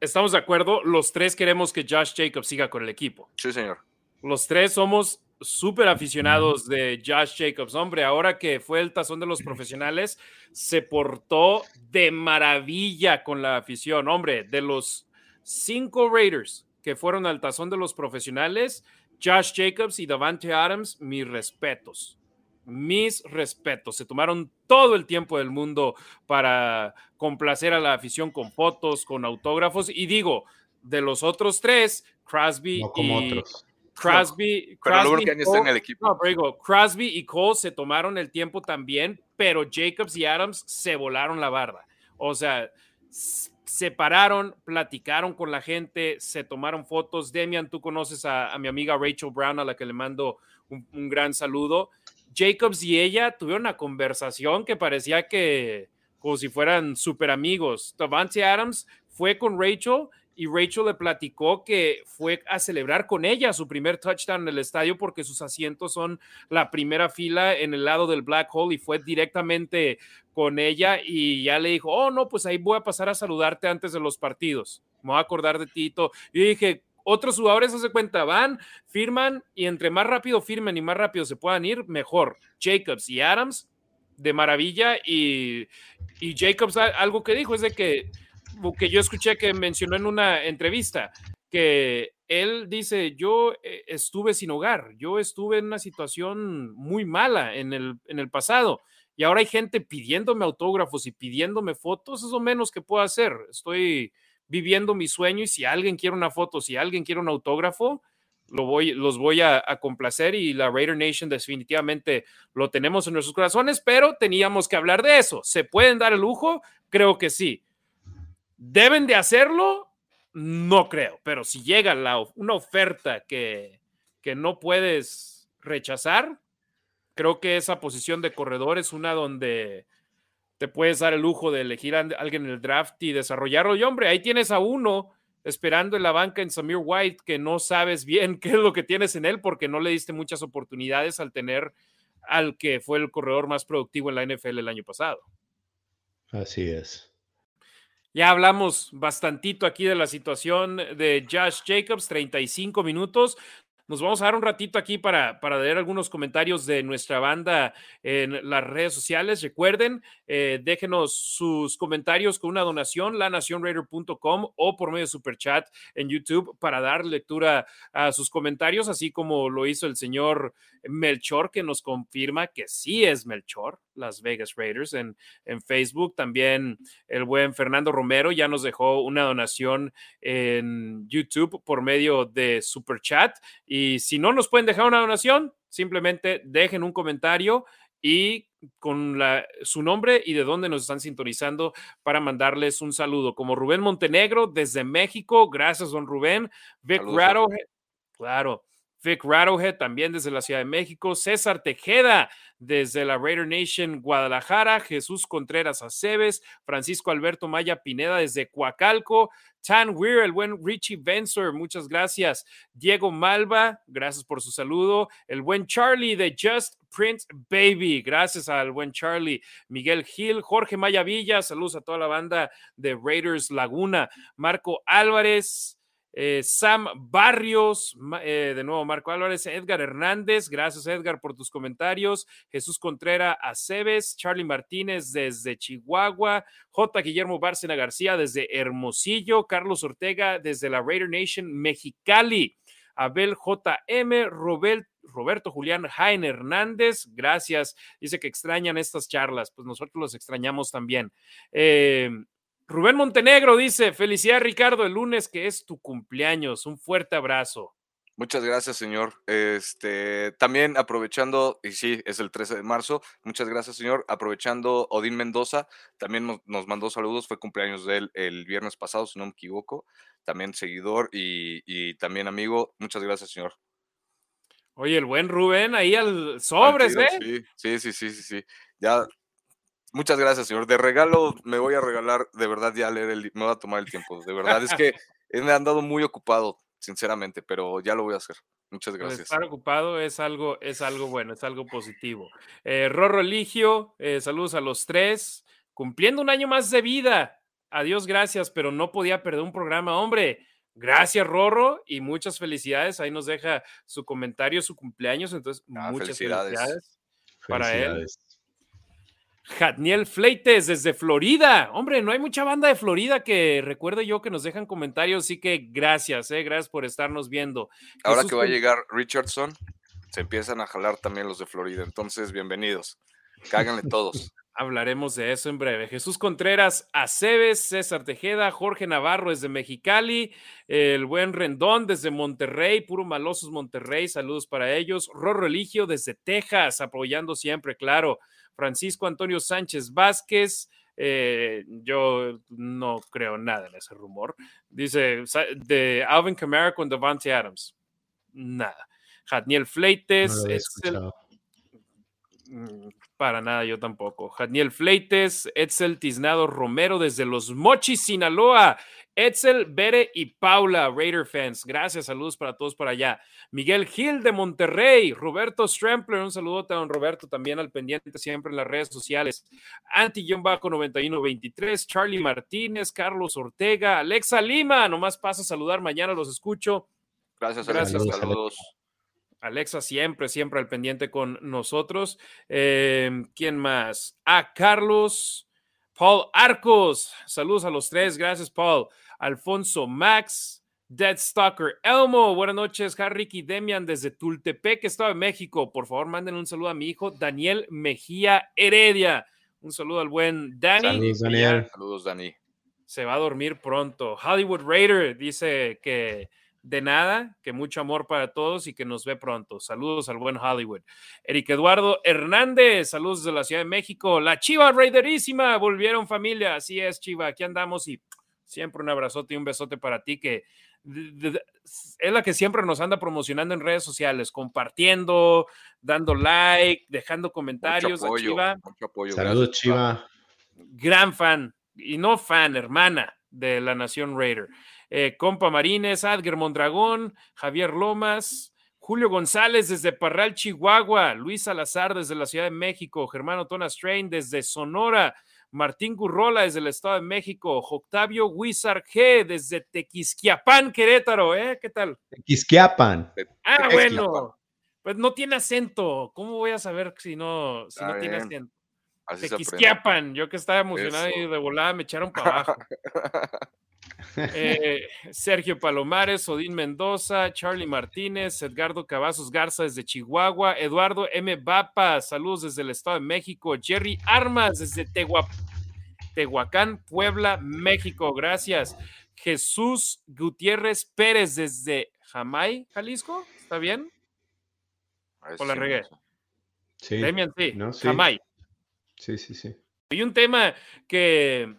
Estamos de acuerdo, los tres queremos que Josh Jacobs siga con el equipo. Sí, señor. Los tres somos súper aficionados de Josh Jacobs. Hombre, ahora que fue el tazón de los profesionales, se portó de maravilla con la afición. Hombre, de los cinco Raiders que fueron al tazón de los profesionales, Josh Jacobs y Davante Adams, mis respetos. mis respetos. Se tomaron todo el tiempo del mundo para complacer a la afición con fotos, con autógrafos. Y digo, de los otros tres, Crosby como y otros. Crosby, Crosby está en el equipo. Crosby y Cole se tomaron el tiempo también, pero Jacobs y Adams se volaron la barda. O sea, se pararon, platicaron con la gente, se tomaron fotos. Demian, tú conoces a, mi amiga Rachel Brown, a la que le mando un, un gran saludo. Jacobs y ella tuvieron una conversación que parecía que como si fueran súper amigos. Davante Adams fue con Rachel y Rachel le platicó que fue a celebrar con ella su primer touchdown en el estadio porque sus asientos son la primera fila en el lado del Black Hole y fue directamente con ella y ya le dijo, oh no, pues ahí voy a pasar a saludarte antes de los partidos, me voy a acordar de ti y todo. Y dije, otros jugadores, se cuenta, van, firman y entre más rápido firmen y más rápido se puedan ir, mejor. Jacobs y Adams, de maravilla. Y, y Jacobs, algo que dijo es de que, que yo escuché que mencionó en una entrevista, que él dice, yo eh, estuve sin hogar, yo estuve en una situación muy mala en el, en el pasado. Y ahora hay gente pidiéndome autógrafos y pidiéndome fotos, es lo menos que puedo hacer. Estoy, viviendo mi sueño y si alguien quiere una foto, si alguien quiere un autógrafo, lo voy, los voy a, complacer y la Raider Nation definitivamente lo tenemos en nuestros corazones, pero teníamos que hablar de eso. ¿Se pueden dar el lujo? Creo que sí. ¿Deben de hacerlo? No creo, pero si llega la, una oferta que, que no puedes rechazar, creo que esa posición de corredor es una donde te puedes dar el lujo de elegir a alguien en el draft y desarrollarlo. Y hombre, ahí tienes a uno esperando en la banca en Samir White que no sabes bien qué es lo que tienes en él porque no le diste muchas oportunidades al tener al que fue el corredor más productivo en la NFL el año pasado. Así es. Ya hablamos bastantito aquí de la situación de Josh Jacobs, 35 minutos. Nos vamos a dar un ratito aquí para, para leer algunos comentarios de nuestra banda en las redes sociales. Recuerden, eh, déjenos sus comentarios con una donación, lanacionraider.com o por medio de super chat en YouTube para dar lectura a sus comentarios, así como lo hizo el señor Melchor, que nos confirma que sí es Melchor, Las Vegas Raiders, en, en Facebook. También el buen Fernando Romero ya nos dejó una donación en YouTube por medio de super chat. Si no nos pueden dejar una donación, simplemente dejen un comentario y con la, su nombre y de dónde nos están sintonizando para mandarles un saludo. Como Rubén Montenegro desde México, gracias, don Rubén. Vic claro. Vic Rattlehead también desde la Ciudad de México, César Tejeda desde la Raider Nation Guadalajara, Jesús Contreras Aceves, Francisco Alberto Maya Pineda desde Coacalco, Tan Weir, el buen Richie Bensor, muchas gracias, Diego Malva, gracias por su saludo, el buen Charlie de Just Print Baby, gracias al buen Charlie, Miguel Gil, Jorge Maya Villa, saludos a toda la banda de Raiders Laguna, Marco Álvarez, eh, Sam Barrios, eh, de nuevo Marco Álvarez, Edgar Hernández, gracias Edgar por tus comentarios, Jesús Contreras Aceves, Charlie Martínez desde Chihuahua, J. Guillermo Bárcena García desde Hermosillo, Carlos Ortega desde la Raider Nation Mexicali, Abel JM, Roberto Julián Jaén Hernández, gracias, dice que extrañan estas charlas, pues nosotros los extrañamos también. Eh, Rubén Montenegro dice, felicidad Ricardo, el lunes que es tu cumpleaños. Un fuerte abrazo. Muchas gracias, señor. Este, también aprovechando, y sí, es el 13 de marzo, muchas gracias, señor. Aprovechando, Odín Mendoza también nos, mandó saludos, fue cumpleaños de él el viernes pasado, si no me equivoco. También seguidor y, y también amigo. Muchas gracias, señor. Oye, el buen Rubén ahí al sobres, ¿eh? Sí, sí, sí, sí, sí. Ya Muchas gracias, señor. De regalo me voy a regalar, de verdad, ya leer el me voy a tomar el tiempo. De verdad, es que me han dado muy ocupado, sinceramente, pero ya lo voy a hacer. Muchas pues, gracias. estar ocupado es algo, es algo bueno, es algo positivo. Eh, Rorro Eligio, eh, saludos a los tres. Cumpliendo un año más de vida. Adiós, gracias, pero no podía perder un programa, hombre. Gracias, Rorro, y muchas felicidades. Ahí nos deja su comentario, su cumpleaños. Entonces, ah, muchas felicidades, para él. Jatniel Fleites desde Florida. Hombre, no hay mucha banda de Florida que recuerde yo que nos dejan comentarios, así que gracias, eh, gracias por estarnos viendo. Ahora que va a llegar Richardson, se empiezan a jalar también los de Florida. Entonces, bienvenidos. Cáganle todos. Hablaremos de eso en breve. Jesús Contreras, Aceves, César Tejeda, Jorge Navarro desde Mexicali, el buen Rendón desde Monterrey, puro malosos Monterrey, saludos para ellos. Rorro Religio desde Texas, apoyando siempre, claro. Francisco Antonio Sánchez Vázquez, eh, yo no creo nada en ese rumor. Dice de Alvin Kamara con Devante Adams. Nada. Jadniel Fleites, mm, para nada, yo tampoco. Jadniel Fleites, Edsel Tiznado Romero desde Los Mochis, Sinaloa. Edsel, Bere y Paula, Raider fans. Gracias, saludos para todos por allá. Miguel Gil de Monterrey, Roberto Strampler, un saludo a don Roberto también al pendiente siempre en las redes sociales. Anti-9123, Charlie Martínez, Carlos Ortega, Alexa Lima, nomás pasa a saludar, mañana los escucho. Gracias, gracias, saludos. Alexa siempre, siempre al pendiente con nosotros. Em, ¿Quién más? A ah, Carlos, Paul Arcos. Saludos a los tres. Gracias, Paul. Alfonso Max, Dead Stalker Elmo. Buenas noches, Harry y Demian desde Tultepec, Estado de México. Por favor, manden un saludo a mi hijo Daniel Mejía Heredia. Un saludo al buen Dani. Saludos, Daniel. Saludos, Dani. Se va a dormir pronto. Hollywood Raider dice que de nada, que mucho amor para todos y que nos ve pronto. Saludos al buen Hollywood. Eric Eduardo Hernández, saludos de la Ciudad de México. La Chiva Raiderísima, volvieron familia. Así es, Chiva, aquí andamos y siempre un abrazote y un besote para ti que es la que siempre nos anda promocionando en redes sociales, compartiendo, dando like, dejando comentarios. Mucho apoyo, Chiva. Mucho apoyo. Saludos, Chiva. Gran fan, y no fan, hermana de la Nación Raider. Eh, compa Marines, Adger Mondragón, Javier Lomas, Julio González desde Parral, Chihuahua, Luis Salazar desde la Ciudad de México, Germano Tona Strain desde Sonora, Martín Gurrola desde el Estado de México, Octavio Huizar G desde Tequisquiapan, Querétaro, ¿eh? ¿Qué tal? Tequisquiapan. Ah, bueno, pues no tiene acento, ¿cómo voy a saber si no, si no tiene acento? Tequisquiapan, yo que estaba emocionado y de volada me echaron para abajo. Eh, Sergio Palomares, Odín Mendoza, Charlie Martínez, Edgardo Cavazos Garza desde Chihuahua, Eduardo M. Bapa, saludos desde el Estado de México, Jerry Armas desde Tehuacán, Puebla, México, gracias. Jesús Gutiérrez Pérez desde Jamay, Jalisco, ¿está bien? ¿O la regué? Sí. sí. Jamay. Sí, sí, sí. Y un tema que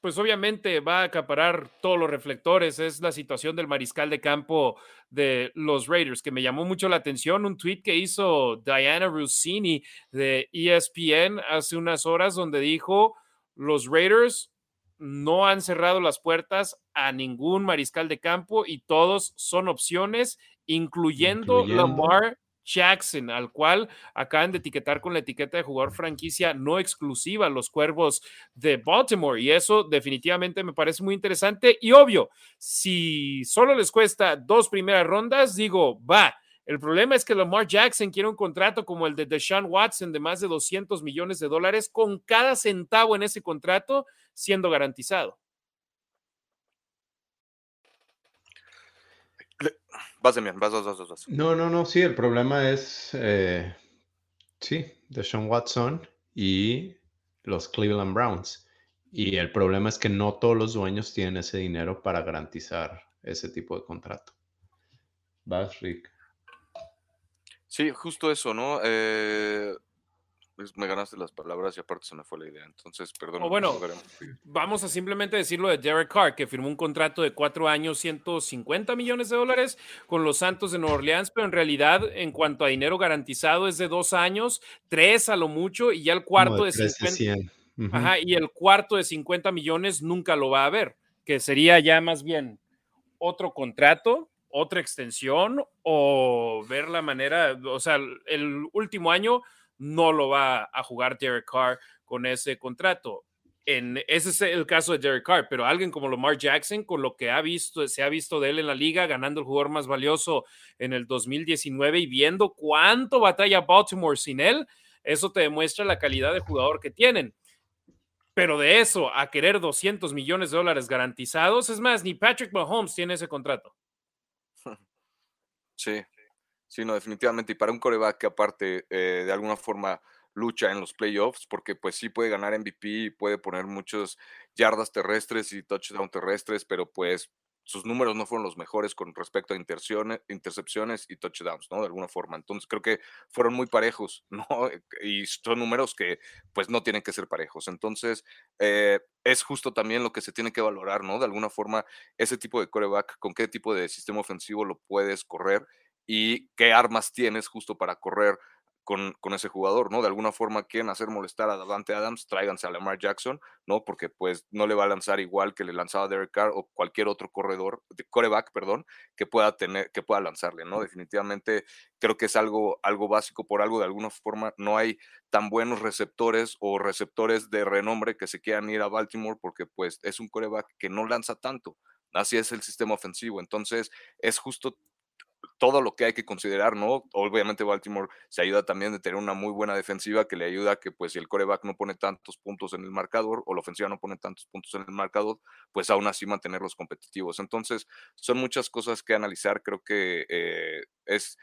pues obviamente va a acaparar todos los reflectores. Es la situación del mariscal de campo de los Raiders, que me llamó mucho la atención. Un tweet que hizo Diana Rossini de ESPN hace unas horas, donde dijo: Los Raiders no han cerrado las puertas a ningún mariscal de campo y todos son opciones, incluyendo, incluyendo. Lamar Jackson, al cual acaban de etiquetar con la etiqueta de jugador franquicia no exclusiva los cuervos de Baltimore. Y eso definitivamente me parece muy interesante. Y obvio, si solo les cuesta dos primeras rondas, digo, va. El problema es que Lamar Jackson quiere un contrato como el de Deshaun Watson de más de 200 millones de dólares, con cada centavo en ese contrato siendo garantizado. No, no, no, sí, el problema es, eh, sí, Sean Watson y los Cleveland Browns. Y el problema es que no todos los dueños tienen ese dinero para garantizar ese tipo de contrato. Vas, Rick. Sí, justo eso, ¿no? Eh, pues, me ganaste las palabras y aparte se me fue la idea. Entonces, perdón. bueno, vamos a simplemente decirlo de Derek Carr, que firmó un contrato de cuatro años, 150 millones de dólares con los Santos de Nueva Orleans, pero en realidad, en cuanto a dinero garantizado, es de dos años, tres a lo mucho, y ya el cuarto de 50. Ajá, y el cuarto de 50 millones nunca lo va a haber, que sería ya más bien otro contrato otra extensión o ver la manera, o sea, el último año no lo va a jugar Derek Carr con ese contrato. En, ese es el caso de Derek Carr, pero alguien como Lamar Jackson, con lo que ha visto, se ha visto de él en la liga, ganando el jugador más valioso en el 2019 y viendo cuánto batalla Baltimore sin él, eso te demuestra la calidad de jugador que tienen. Pero de eso a querer 200 millones de dólares garantizados, es más, ni Patrick Mahomes tiene ese contrato. Sí, Sí, no, definitivamente. Y para un coreback que aparte eh, de alguna forma lucha en los playoffs, porque pues sí puede ganar MVP puede poner muchas yardas terrestres y touchdown terrestres, pero pues sus números no fueron los mejores con respecto a intercepciones y touchdowns, ¿no? De alguna forma. Entonces creo que fueron muy parejos, ¿no? Y son números que pues no tienen que ser parejos. Entonces eh, es justo también lo que se tiene que valorar, ¿no? De alguna forma ese tipo de coreback, con qué tipo de sistema ofensivo lo puedes correr y qué armas tienes justo para correr con, ese jugador, ¿no? De alguna forma quieren hacer molestar a Davante Adams, tráiganse a Lamar Jackson, ¿no? Porque pues no le va a lanzar igual que le lanzaba Derek Carr o cualquier otro corredor, coreback, perdón, que pueda tener, que pueda lanzarle, ¿no? Definitivamente creo que es algo, algo básico por algo, de alguna forma no hay tan buenos receptores o receptores de renombre que se quieran ir a Baltimore porque pues es un coreback que no lanza tanto. Así es el sistema ofensivo. Entonces, es justo todo lo que hay que considerar, ¿no? Obviamente Baltimore se ayuda también de tener una muy buena defensiva que le ayuda a que pues si el coreback no pone tantos puntos en el marcador o la ofensiva no pone tantos puntos en el marcador, pues aún así mantenerlos competitivos. Entonces, son muchas cosas que analizar, creo que eh, es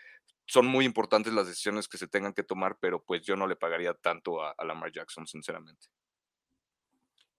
son muy importantes las decisiones que se tengan que tomar, pero pues yo no le pagaría tanto a, a Lamar Jackson, sinceramente.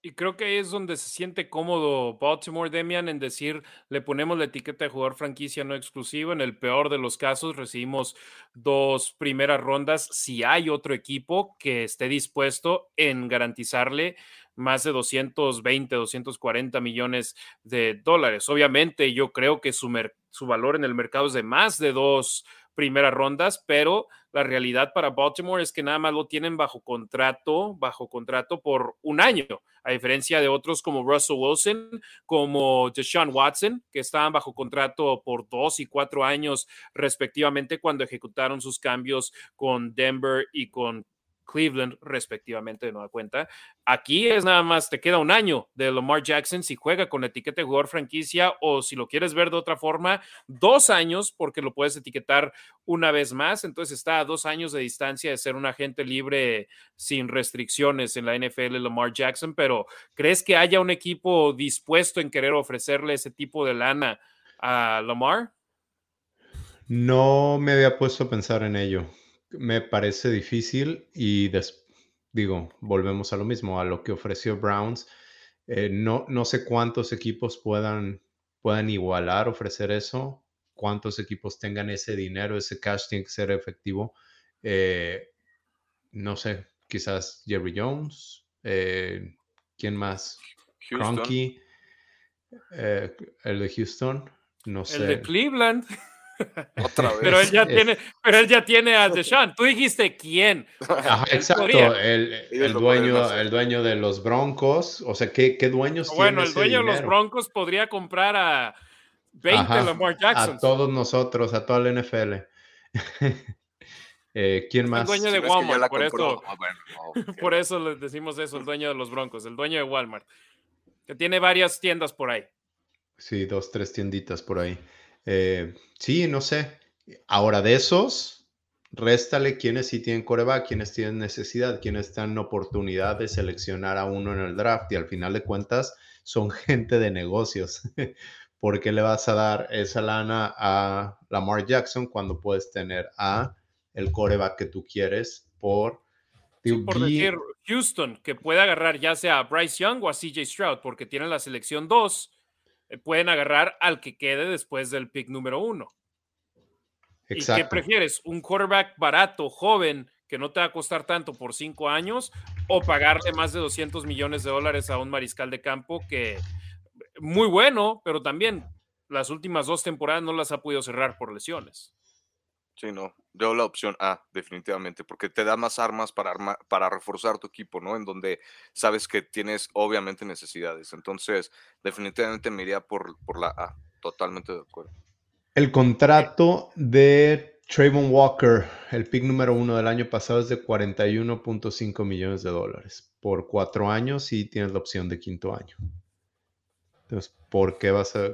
Y creo que ahí es donde se siente cómodo Baltimore, Demian, en decir, le ponemos la etiqueta de jugador franquicia no exclusivo. En el peor de los casos, recibimos dos primeras rondas si hay otro equipo que esté dispuesto en garantizarle más de 220, 240 millones de dólares. Obviamente, yo creo que su, su valor en el mercado es de más de dos primeras rondas, pero la realidad para Baltimore es que nada más lo tienen bajo contrato, bajo contrato por un año, a diferencia de otros como Russell Wilson, como Deshaun Watson, que estaban bajo contrato por dos y cuatro años respectivamente cuando ejecutaron sus cambios con Denver y con Cleveland, respectivamente, de nueva cuenta. Aquí es nada más, te queda un año de Lamar Jackson si juega con la etiqueta de jugador franquicia o si lo quieres ver de otra forma, dos años porque lo puedes etiquetar una vez más. Entonces está a dos años de distancia de ser un agente libre sin restricciones en la NFL Lamar Jackson, pero ¿crees que haya un equipo dispuesto en querer ofrecerle ese tipo de lana a Lamar? No me había puesto a pensar en ello me parece difícil y digo, volvemos a lo mismo, a lo que ofreció Browns. Eh, no, no sé cuántos equipos puedan, puedan igualar, ofrecer eso, cuántos equipos tengan ese dinero, ese cash tiene que ser efectivo. Eh, no sé, quizás Jerry Jones, eh, ¿quién más? Cronky, el de Houston, no sé. El de Cleveland. Otra vez. Pero él ya tiene, pero él ya tiene a Deshaun. Tú dijiste quién. exacto. El, dueño, el dueño de los Broncos. O sea, ¿qué, qué dueños Bueno, el dueño de los Broncos podría comprar a 20 Lamar Jackson. A todos nosotros, a toda la NFL. eh, ¿Quién más? El dueño de Walmart, por eso, ah, por eso le decimos eso, el dueño de los Broncos, el dueño de Walmart, que tiene varias tiendas por ahí. Sí, dos, tres tienditas por ahí. Eh, sí, no sé. Ahora de esos, réstale quienes sí tienen coreback, quienes tienen necesidad, quienes están en oportunidad de seleccionar a uno en el draft y al final de cuentas son gente de negocios. ¿Por qué le vas a dar esa lana a Lamar Jackson cuando puedes tener a el coreback que tú quieres por... por decir Houston, que puede agarrar ya sea a Bryce Young o a CJ Stroud, porque tienen la selección 2 eh, pueden agarrar al que quede después del pick número uno. ¿Y qué prefieres? ¿Un quarterback barato, joven, que no te va a costar tanto por cinco años, o pagarle más de 200 millones de dólares a un mariscal de campo que muy bueno, pero también las últimas dos temporadas no las ha podido cerrar por lesiones? Sí, no. Yo la opción A, definitivamente, porque te da más armas para, para reforzar tu equipo, ¿no? En donde sabes que tienes obviamente necesidades. Entonces, definitivamente me iría por, por la A. Totalmente de acuerdo. El contrato de Trayvon Walker, el pick número uno del año pasado, es de 41.5 millones de dólares por cuatro años y tienes la opción de quinto año. Entonces, ¿por qué vas a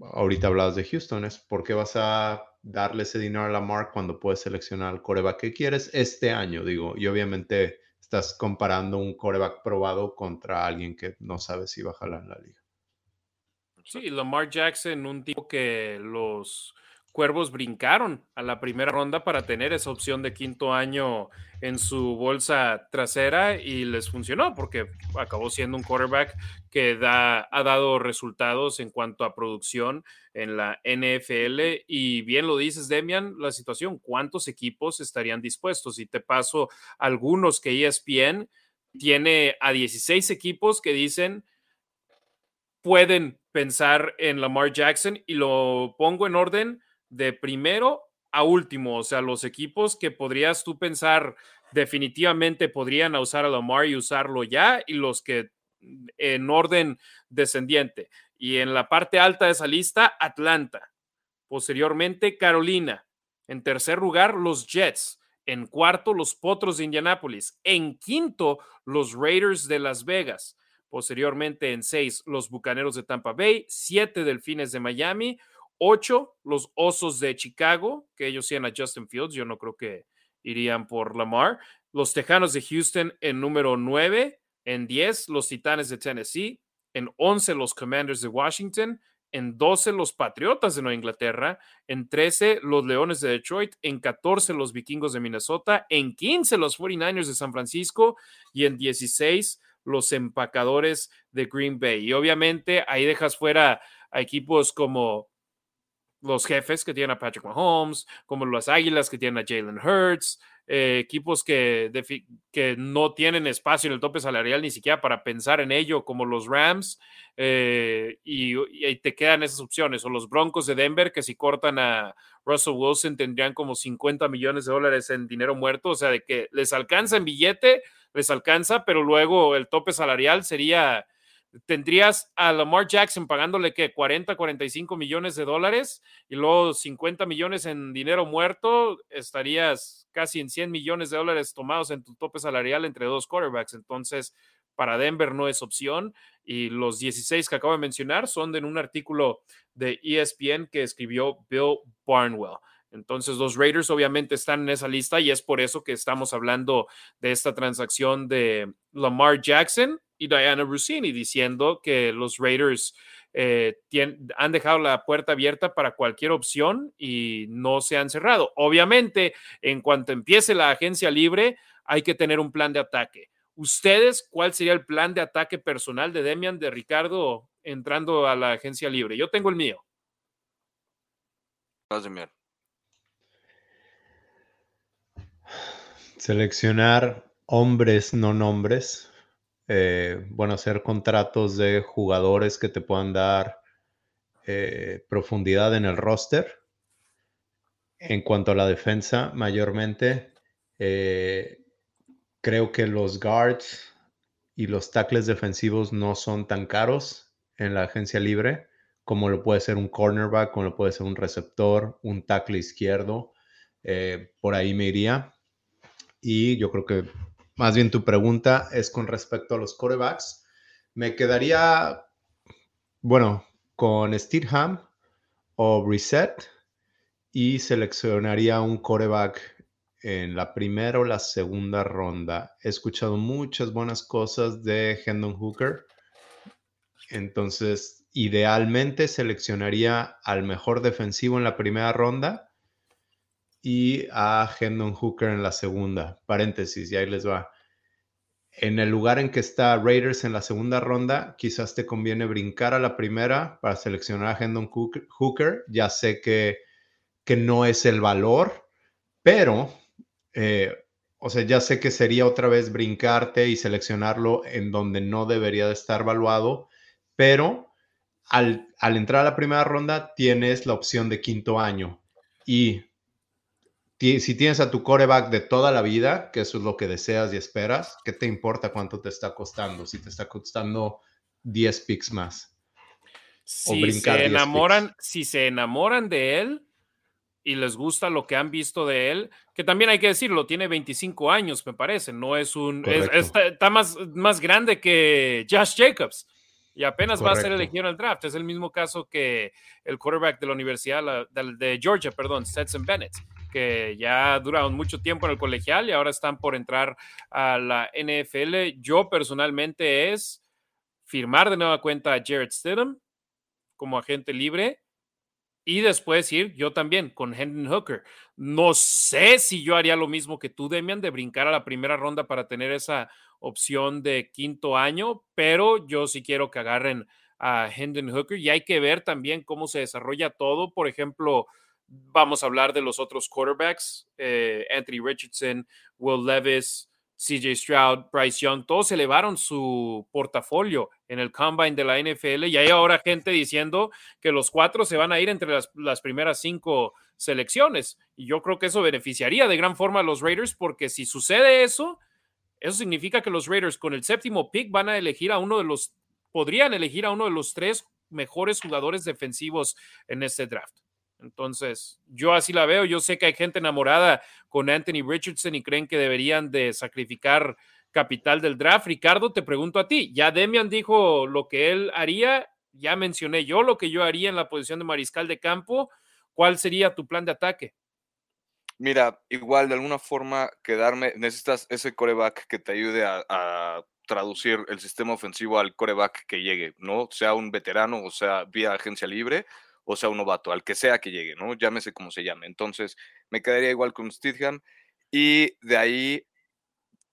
ahorita hablabas de Houston, es por qué vas a darle ese dinero a Lamar cuando puedes seleccionar el coreback que quieres este año, digo, y obviamente estás comparando un coreback probado contra alguien que no sabe si va a jalar en la liga. Sí, Lamar Jackson, un tipo que los Cuervos brincaron a la primera ronda para tener esa opción de quinto año en su bolsa trasera y les funcionó porque acabó siendo un quarterback que da, ha dado resultados en cuanto a producción en la NFL. Y bien lo dices, Demian, la situación, ¿cuántos equipos estarían dispuestos? Y te paso algunos que ESPN tiene a 16 equipos que dicen pueden pensar en Lamar Jackson y lo pongo en orden de primero a último, o sea, los equipos que podrías tú pensar definitivamente podrían usar a Lamar y usarlo ya, y los que en orden descendiente. Y en la parte alta de esa lista, Atlanta. Posteriormente, Carolina. En tercer lugar, los Jets. En cuarto, los Potros de Indianápolis. En quinto, los Raiders de Las Vegas. Posteriormente, en seis, los Bucaneros de Tampa Bay. Siete, Delfines de Miami. 8, los Osos de Chicago, que ellos iban a Justin Fields, yo no creo que irían por Lamar. Los Tejanos de Houston en número 9, en 10, los Titanes de Tennessee, en 11, los Commanders de Washington, en 12, los Patriotas de Nueva Inglaterra, en 13, los Leones de Detroit, en 14, los Vikingos de Minnesota, en 15, los 49ers de San Francisco y en 16, los Empacadores de Green Bay. Y obviamente ahí dejas fuera a equipos como los jefes que tienen a Patrick Mahomes, como las Águilas que tienen a Jalen Hurts, eh, equipos que, que no tienen espacio en el tope salarial ni siquiera para pensar en ello, como los Rams, eh, y, y, te quedan esas opciones, o los Broncos de Denver, que si cortan a Russell Wilson tendrían como 50 millones de dólares en dinero muerto, o sea, de que les alcanza en billete, les alcanza, pero luego el tope salarial sería tendrías a Lamar Jackson pagándole que 40, 45 millones de dólares y luego 50 millones en dinero muerto, estarías casi en 100 millones de dólares tomados en tu tope salarial entre dos quarterbacks. Entonces, para Denver no es opción y los 16 que acabo de mencionar son de un artículo de ESPN que escribió Bill Barnwell. Entonces los Raiders obviamente están en esa lista y es por eso que estamos hablando de esta transacción de Lamar Jackson y Diana Rossini diciendo que los Raiders eh, han dejado la puerta abierta para cualquier opción y no se han cerrado. Obviamente, en cuanto empiece la agencia libre, hay que tener un plan de ataque. ¿Ustedes cuál sería el plan de ataque personal de Demian, de Ricardo, entrando a la agencia libre? Yo tengo el mío. Seleccionar hombres, no nombres. Eh, bueno, hacer contratos de jugadores que te puedan dar eh, profundidad en el roster. En cuanto a la defensa, mayormente, eh, creo que los guards y los tackles defensivos no son tan caros en la agencia libre como lo puede ser un cornerback, como lo puede ser un receptor, un tackle izquierdo. por ahí me iría. Y yo creo que más bien tu pregunta es con respecto a los corebacks. Me quedaría, bueno, con Steedham o Reset y seleccionaría un coreback en la primera o la segunda ronda. He escuchado muchas buenas cosas de Hendon Hooker. Entonces, idealmente seleccionaría al mejor defensivo en la primera ronda y a Hendon Hooker en la segunda. Paréntesis, y ahí les va. En el lugar en que está Raiders en la segunda ronda, quizás te conviene brincar a la primera para seleccionar a Hendon Hooker. Ya sé que, que no es el valor, pero, eh, o sea, ya sé que sería otra vez brincarte y seleccionarlo en donde no debería de estar valuado, pero al, al entrar a la primera ronda tienes la opción de quinto año y si tienes a tu coreback de toda la vida, que eso es lo que deseas y esperas, ¿qué te importa cuánto te está costando? Si te está costando 10 picks más. Si se enamoran, si se enamoran de él y les gusta lo que han visto de él, que también hay que decirlo, tiene 25 años, me parece, no es un, está más, más grande que Josh Jacobs y apenas va a ser elegido en el draft. Es el mismo caso que el quarterback de la Universidad de Georgia, perdón, Stetson Bennett que ya duraron mucho tiempo en el colegial y ahora están por entrar a la NFL. Yo personalmente es firmar de nueva cuenta a Jared Stidham como agente libre y después ir yo también con Hendon Hooker. No sé si yo haría lo mismo que tú, Demian, de brincar a la primera ronda para tener esa opción de quinto año, pero yo sí quiero que agarren a Hendon Hooker y hay que ver también cómo se desarrolla todo. Por ejemplo, vamos a hablar de los otros quarterbacks, eh, Anthony Richardson, Will Levis, CJ Stroud, Bryce Young, todos elevaron su portafolio en el combine de la NFL y hay ahora gente diciendo que los cuatro se van a ir entre las, las, primeras cinco selecciones. Y yo creo que eso beneficiaría de gran forma a los Raiders porque si sucede eso, eso significa que los Raiders con el séptimo pick van a elegir a uno de los, podrían elegir a uno de los tres mejores jugadores defensivos en este draft. Entonces, yo así la veo. Yo sé que hay gente enamorada con Anthony Richardson y creen que deberían de sacrificar capital del draft. Ricardo, te pregunto a ti. Ya Demian dijo lo que él haría. Ya mencioné yo lo que yo haría en la posición de mariscal de campo. ¿Cuál sería tu plan de ataque? Mira, igual de alguna forma quedarme, necesitas ese coreback que te ayude a, a traducir el sistema ofensivo al coreback que llegue, ¿no? Sea un veterano o sea vía agencia libre o sea un novato, al que sea que llegue, ¿no? Llámese como se llame. Entonces, me quedaría igual con Stidham y de ahí,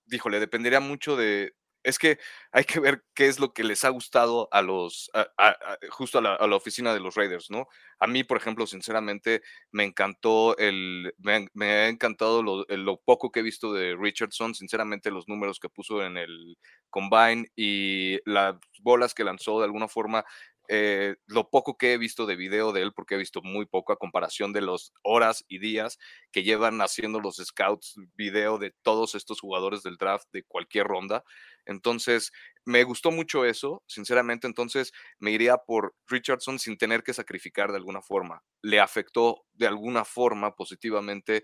díjole, dependería mucho de... Es que hay que ver qué es lo que les ha gustado a los, justo a la, oficina de los Raiders, ¿no? A mí, por ejemplo, sinceramente, me encantó el, me, ha encantado lo, lo, poco que he visto de Richardson, sinceramente, los números que puso en el combine y las bolas que lanzó de alguna forma eh, lo poco que he visto de video de él, porque he visto muy poco a comparación de las horas y días que llevan haciendo los scouts video de todos estos jugadores del draft de cualquier ronda. Entonces, me gustó mucho eso, sinceramente, entonces me iría por Richardson sin tener que sacrificar de alguna forma. Le afectó de alguna forma positivamente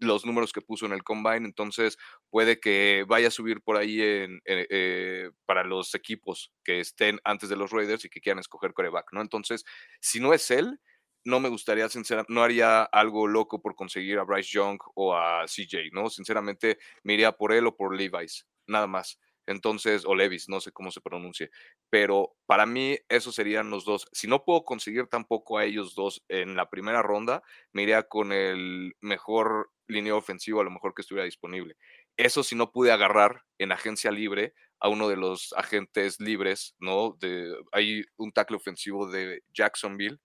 los números que puso en el combine, entonces puede que vaya a subir por ahí en, eh, para los equipos que estén antes de los Raiders y que quieran escoger coreback, ¿no? Entonces, si no es él, no me gustaría, sinceramente, no haría algo loco por conseguir a Bryce Young o a CJ, ¿no? Sinceramente, me iría por él o por Levi's, nada más. Entonces, o Levis, no sé cómo se pronuncie, pero para mí esos serían los dos. Si no puedo conseguir tampoco a ellos dos en la primera ronda, me iría con el mejor línea ofensivo, a lo mejor que estuviera disponible. Eso si no pude agarrar en agencia libre a uno de los agentes libres, ¿no? De, hay un tackle ofensivo de Jacksonville,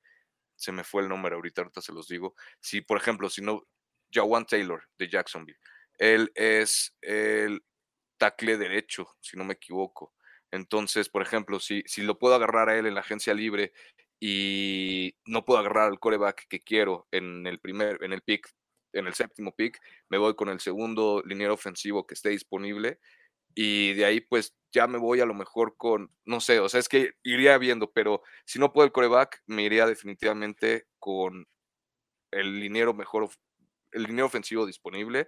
se me fue el nombre ahorita, ahorita se los digo. Si, por ejemplo, si no, Jawan Taylor de Jacksonville, él es el tackle derecho, si no me equivoco. Entonces, por ejemplo, si, si lo puedo agarrar a él en la agencia libre y no puedo agarrar al coreback que quiero en el primer, en el pick, en el séptimo pick, me voy con el segundo liniero ofensivo que esté disponible y de ahí pues ya me voy a lo mejor con, no sé, o sea, es que iría viendo, pero si no puedo el coreback, me iría definitivamente con el liniero mejor, el liniero ofensivo disponible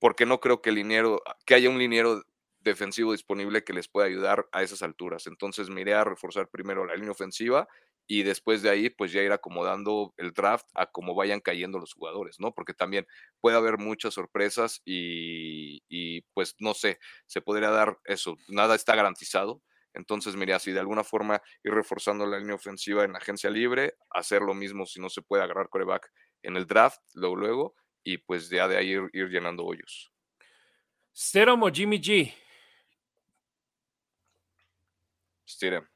porque no creo que, liniero, que haya un liniero defensivo disponible que les pueda ayudar a esas alturas. Entonces me iré a reforzar primero la línea ofensiva y después de ahí pues ya ir acomodando el draft a cómo vayan cayendo los jugadores, ¿no? Porque también puede haber muchas sorpresas y, y pues no sé, se podría dar eso, nada está garantizado. Entonces, mira, si de alguna forma ir reforzando la línea ofensiva en la agencia libre, hacer lo mismo si no se puede agarrar coreback en el draft, luego, luego, y pues ya de ahí ir, llenando hoyos. Stidham o Jimmy G. Stidham,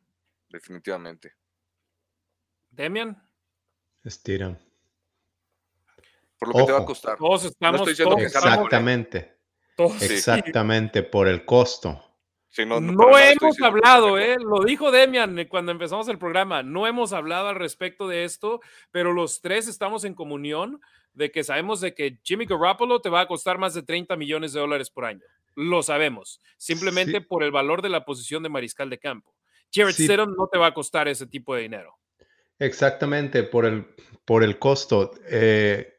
definitivamente. Demian. Stidham. Por lo que te va a costar. Todos estamos. exactamente. Exactamente, por el costo. no, hemos hablado, eh, lo dijo Demian eh, cuando empezamos el programa, no hemos hablado al respecto de esto, pero los tres estamos en comunión de que sabemos de que Jimmy Garoppolo te va a costar más de 30 millones de dólares por año. Lo sabemos, simplemente por el valor de la posición de mariscal de campo. Jared sí. no te va a costar ese tipo de dinero. Exactamente, por el, por el costo. Eh,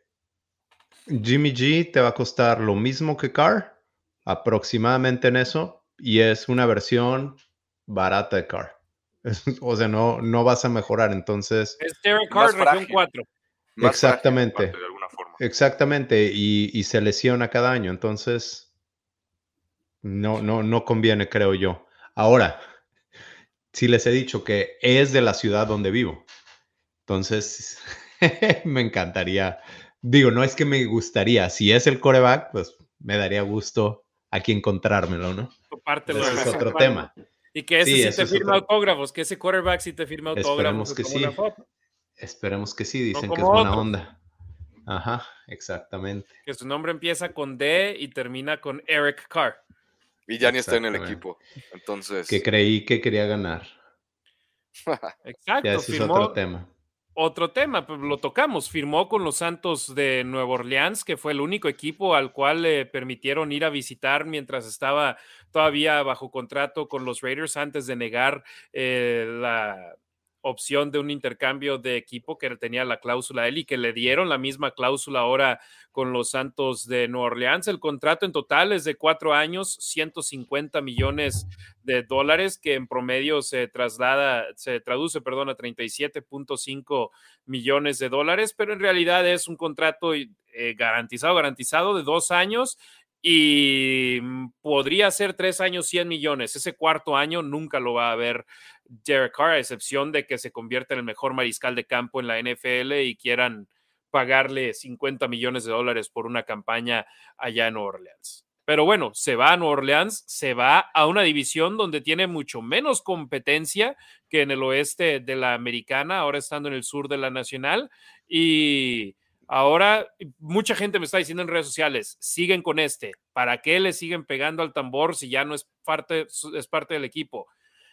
Jimmy G te va a costar lo mismo que Carr, aproximadamente en eso, y es una versión barata de Carr. o sea, no, no vas a mejorar, entonces... Es Derek Carr, región 4. Exactamente. Exactamente, y, se lesiona cada año, entonces no, no, no conviene, creo yo. Ahora, si les he dicho que es de la ciudad donde vivo, entonces me encantaría. Digo, no es que me gustaría. Si es el coreback, pues me daría gusto aquí encontrármelo, ¿no? Compártelo. Ese es otro tema. Y que ese Sí, sí, te firma otro. autógrafos, que ese quarterback sí te firma autógrafos. Esperemos que sí. foto, Esperemos que sí, dicen que es buena onda. Ajá, exactamente. que su nombre empieza con D y termina con Eric Carr. Y ya ni está en el equipo. Entonces, Que creí que quería ganar. Exacto, Ya ese es firmó otro tema. otro tema, pues lo tocamos. Firmó con los Santos de Nueva Orleans, que fue el único equipo al cual le permitieron ir a visitar mientras estaba todavía bajo contrato con los Raiders antes de negar eh, la opción de un intercambio de equipo que tenía la cláusula él y que le dieron la misma cláusula ahora con los Santos de Nueva Orleans. El contrato en total es de cuatro años, 150 millones de dólares, que en promedio se traslada, se traduce, perdón, a 37.5 millones de dólares, pero en realidad es un contrato eh, garantizado, garantizado de dos años y mm, podría ser tres años 100 millones. Ese cuarto año nunca lo va a ver Derek Carr, a excepción de que se convierta en el mejor mariscal de campo en la NFL y quieran pagarle 50 millones de dólares por una campaña allá en Nueva Orleans. Pero bueno, se va a Nueva Orleans, se va a una división donde tiene mucho menos competencia que en el oeste de la americana, ahora estando en el sur de la nacional. Y ahora mucha gente me está diciendo en redes sociales, siguen con este, ¿para qué le siguen pegando al tambor si ya no es parte, es parte del equipo?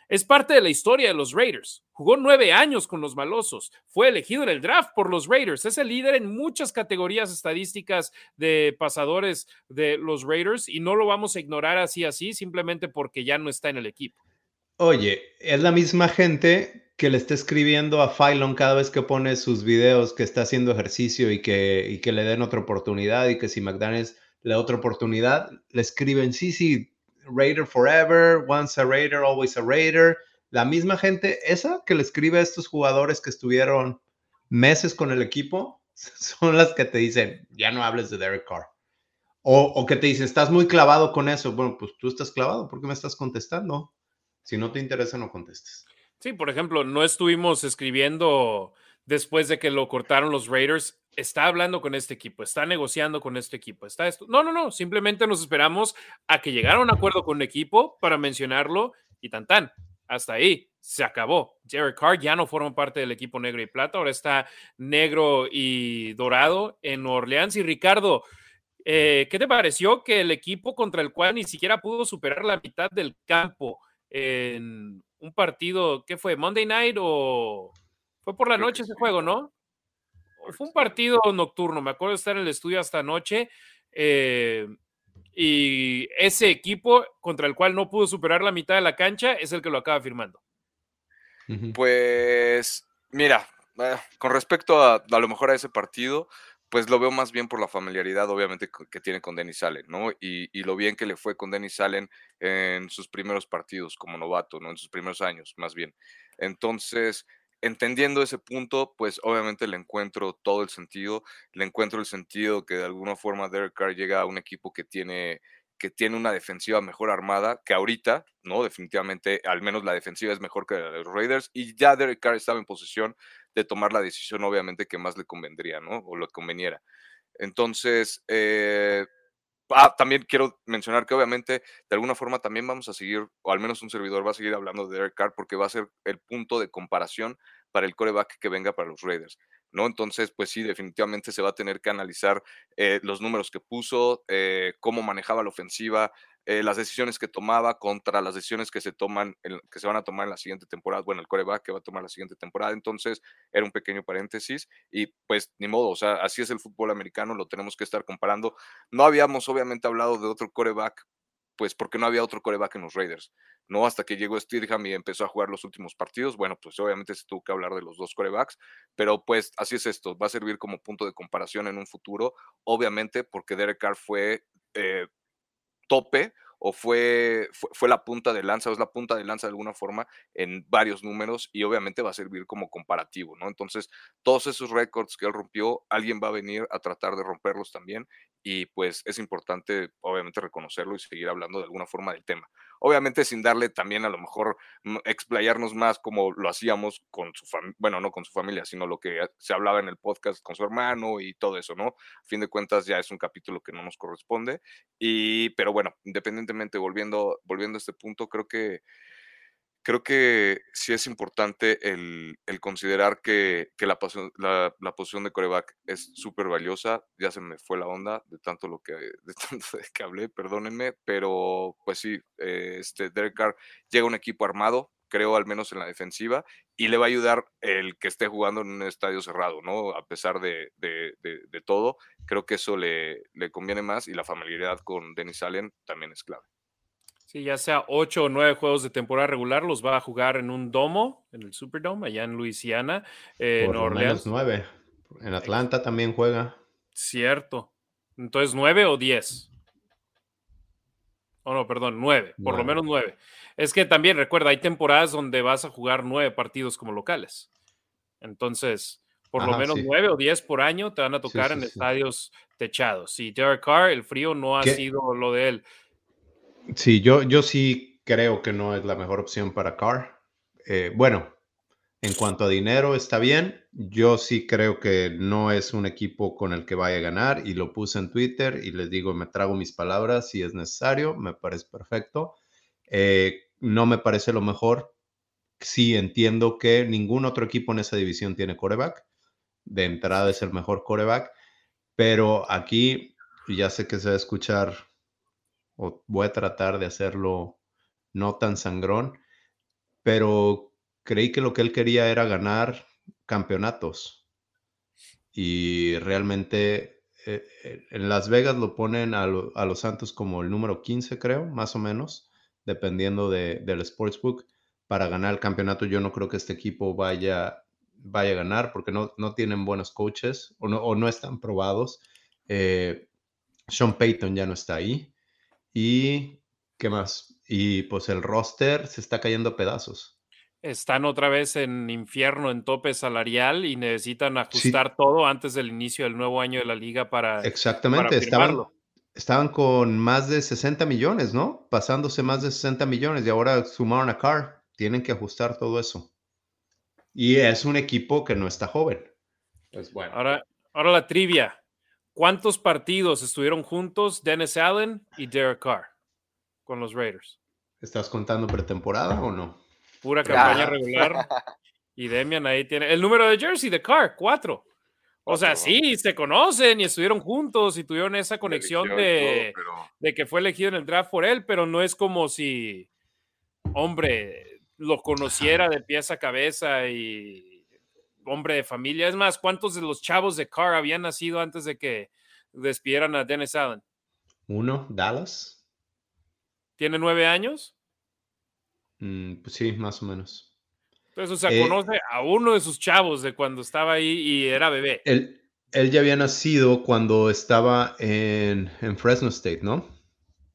Es parte de la historia de los Raiders. Jugó nueve años con los malosos. Fue elegido en el draft por los Raiders. Es el líder en muchas categorías estadísticas de pasadores de los Raiders y no lo vamos a ignorar así, así, simplemente porque ya no está en el equipo. Oye, es la misma gente que le está escribiendo a Phylon cada vez que pone sus videos que está haciendo ejercicio y que, y que le den otra oportunidad y que si McDaniels le da otra oportunidad, le escriben, sí, sí, Raider forever, once a Raider, always a Raider. La misma gente, esa que le escribe a estos jugadores que estuvieron meses con el equipo, son las que te dicen, ya no hables de Derek Carr. O, o que te dicen, estás muy clavado con eso. Bueno, pues tú estás clavado, ¿por qué me estás contestando? Si no te interesa, no contestes. Sí, por ejemplo, no estuvimos escribiendo después de que lo cortaron los Raiders. Está hablando con este equipo, está negociando con este equipo, está esto. No, no, no, simplemente nos esperamos a que llegara un acuerdo con el equipo para mencionarlo y tan tan. Hasta ahí, se acabó. Derek Carr ya no forma parte del equipo negro y plata, ahora está negro y dorado en Orleans. Y Ricardo, eh, ¿qué te pareció que el equipo contra el cual ni siquiera pudo superar la mitad del campo en un partido, ¿qué fue? ¿Monday night o fue por la Creo noche ese sí. juego, no? Fue un partido nocturno, me acuerdo de estar en el estudio hasta anoche. eh, y ese equipo contra el cual no pudo superar la mitad de la cancha es el que lo acaba firmando. Pues, mira, eh, con respecto a, a lo mejor a ese partido, pues lo veo más bien por la familiaridad, obviamente, que tiene con Dennis Allen, ¿no? Y, y lo bien que le fue con Dennis Allen en sus primeros partidos como novato, ¿no? En sus primeros años, más bien. Entonces, entendiendo ese punto, pues obviamente le encuentro todo el sentido, le encuentro el sentido que de alguna forma Derek Carr llega a un equipo que tiene que tiene una defensiva mejor armada, que ahorita, ¿no? Definitivamente, al menos la defensiva es mejor que la de los Raiders, y ya Derek Carr estaba en posición de tomar la decisión, obviamente, que más le convendría, ¿no? O lo conveniera. Entonces, eh, ah, también quiero mencionar que obviamente de alguna forma también vamos a seguir, o al menos un servidor va a seguir hablando de Derek Carr porque va a ser el punto de comparación para el coreback que venga para los Raiders, ¿no? Entonces, pues sí, definitivamente se va a tener que analizar eh, los números que puso, eh, cómo manejaba la ofensiva, eh, las decisiones que tomaba contra las decisiones que se toman, en- que se van a tomar en la siguiente temporada, bueno, el coreback que va a tomar la siguiente temporada. Entonces, era un pequeño paréntesis y pues ni modo, o sea, así es el fútbol americano, lo tenemos que estar comparando. No habíamos obviamente hablado de otro coreback, pues porque no había otro coreback en los Raiders, ¿no? Hasta que llegó Steedham y empezó a jugar los últimos partidos, bueno, pues obviamente se tuvo que hablar de los dos corebacks, pero pues así es esto, va a servir como punto de comparación en un futuro, obviamente porque Derek Carr fue eh, tope o fue, fue, fue la punta de lanza, o es la punta de lanza de alguna forma en varios números y obviamente va a servir como comparativo, ¿no? Entonces, todos esos récords que él rompió, alguien va a venir a tratar de romperlos también y pues es importante obviamente reconocerlo y seguir hablando de alguna forma del tema. Obviamente sin darle también a lo mejor explayarnos más como lo hacíamos con su familia, bueno, no con su familia, sino lo que se hablaba en el podcast con su hermano y todo eso, ¿no? A fin de cuentas ya es un capítulo que no nos corresponde, y, pero bueno, independientemente, volviendo, volviendo a este punto, creo que creo que sí es importante el, considerar que, la, la, posición de coreback es súper valiosa. Ya se me fue la onda de tanto lo que, de tanto que hablé, perdónenme, pero pues sí, eh, este Derek Carr llega a un equipo armado, creo al menos en la defensiva, y le va a ayudar el que esté jugando en un estadio cerrado, ¿no? A pesar de, todo, creo que eso le, le conviene más y la familiaridad con Dennis Allen también es clave. Sí, ya sea ocho o nueve juegos de temporada regular, los va a jugar en un domo, en el Superdome, allá en Luisiana, eh, Por lo menos nueve. En Atlanta también juega. Cierto. Entonces, nueve o diez. Oh, no, perdón, nueve. Por lo menos nueve. Es que también, recuerda, hay temporadas donde vas a jugar nueve partidos como locales. Entonces, por lo menos nueve o diez por año te van a tocar en estadios techados. Y Derek Carr, el frío no ha sido lo de él. Sí, yo, yo sí creo que no es la mejor opción para Carr. Eh, bueno, en cuanto a dinero está bien. Yo sí creo que no es un equipo con el que vaya a ganar y lo puse en Twitter y les digo, me trago mis palabras si es necesario, me parece perfecto. Eh, no me parece lo mejor. Sí entiendo que ningún otro equipo en esa división tiene coreback. De entrada es el mejor coreback, pero aquí ya sé que se va a escuchar o voy a tratar de hacerlo no tan sangrón, pero creí que lo que él quería era ganar campeonatos. Y realmente eh, eh, en Las Vegas lo ponen a, los Santos como el número 15, creo, más o menos, dependiendo del Sportsbook. Para ganar el campeonato, yo no creo que este equipo vaya, vaya a ganar porque no, no tienen buenos coaches o no, o no están probados. Eh, Sean Payton ya no está ahí. Y, ¿qué más? Y pues el roster se está cayendo a pedazos. Están otra vez en infierno, en tope salarial y necesitan ajustar todo antes del inicio del nuevo año de la liga para. Exactamente, estaban, estaban con más de 60 millones, ¿no? Pasándose más de 60 millones y ahora sumaron a Carr. Tienen que ajustar todo eso. Y es un equipo que no está joven. Pues bueno. Ahora, ahora la trivia. ¿Cuántos partidos estuvieron juntos Dennis Allen y Derek Carr con los Raiders? ¿Estás contando pretemporada o no? Pura campaña regular. Y Demian ahí tiene el número de jersey de Carr, cuatro. O sea, sí, se conocen y estuvieron juntos y tuvieron esa conexión de, de que fue elegido en el draft por él, pero no es como si, hombre, lo conociera de pies a cabeza y hombre de familia. Es más, ¿cuántos de los chavos de Carr habían nacido antes de que despidieran a Dennis Allen? Uno, Dallas. ¿Tiene nueve años? Mm, pues sí, más o menos. Entonces, o sea, eh, conoce a uno de sus chavos de cuando estaba ahí y era bebé. Él, él ya había nacido cuando estaba en, Fresno State, ¿no?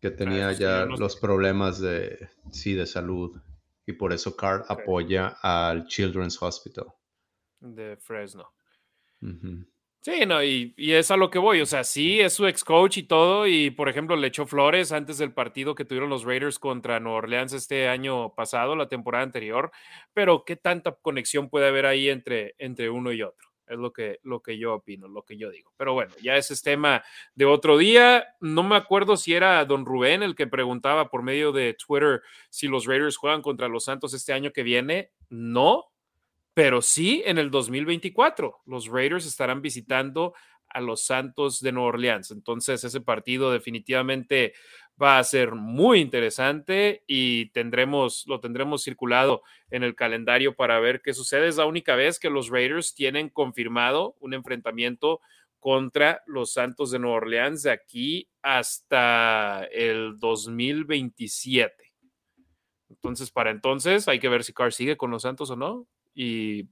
Que tenía ya los problemas de, sí, de salud. Y por eso Carr apoya al Children's Hospital de Fresno. Sí, no, y, es a lo que voy. O sea, sí, es su ex coach y todo. Y por ejemplo, le echó flores antes del partido que tuvieron los Raiders contra Nueva Orleans este año pasado, la temporada anterior. Pero, ¿qué tanta conexión puede haber ahí entre, entre uno y otro? Es lo que, lo que yo opino, lo que yo digo. Pero bueno, ya ese es tema de otro día. No me acuerdo si era don Rubén el que preguntaba por medio de Twitter si los Raiders juegan contra los Santos este año que viene. No, pero sí en el 2024 los Raiders estarán visitando a los Santos de Nueva Orleans. Entonces ese partido definitivamente va a ser muy interesante y tendremos, lo tendremos circulado en el calendario para ver qué sucede. Es la única vez que los Raiders tienen confirmado un enfrentamiento contra los Santos de Nueva Orleans de aquí hasta el 2027. Entonces, para entonces hay que ver si Carr sigue con los Santos o no y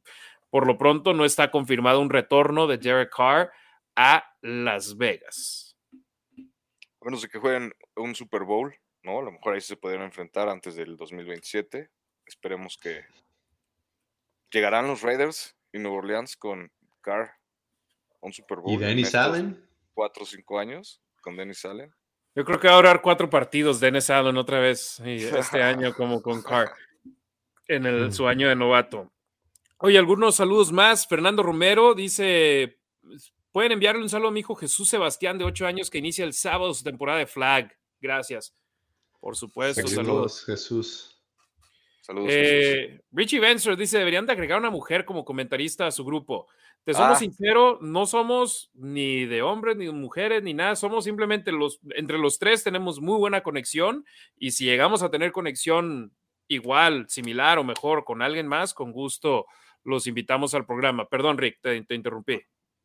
por lo pronto no está confirmado un retorno de Derek Carr a Las Vegas. A menos de que jueguen un Super Bowl, ¿no? A lo mejor ahí se podrían enfrentar antes del 2027. Esperemos que llegarán los Raiders y Nueva Orleans con Carr a un Super Bowl. ¿Y Dennis Allen? Cuatro o cinco años con Dennis Allen. Yo creo que va a durar cuatro partidos Dennis Allen otra vez este año como con Carr en el, su año de novato. Oye, algunos saludos más. Fernando Romero dice, pueden enviarle un saludo a mi hijo Jesús Sebastián de ocho años que inicia el sábado su temporada de flag. Gracias. Por supuesto, saludos. Jesús. Saludos. Eh, Richie Vencer dice, deberían de agregar una mujer como comentarista a su grupo. Te somos ah. sincero, no somos ni de hombres ni de mujeres ni nada, somos simplemente los, entre los tres tenemos muy buena conexión y si llegamos a tener conexión igual, similar o mejor con alguien más, con gusto los invitamos al programa. Perdón, Rick, te, interrumpí.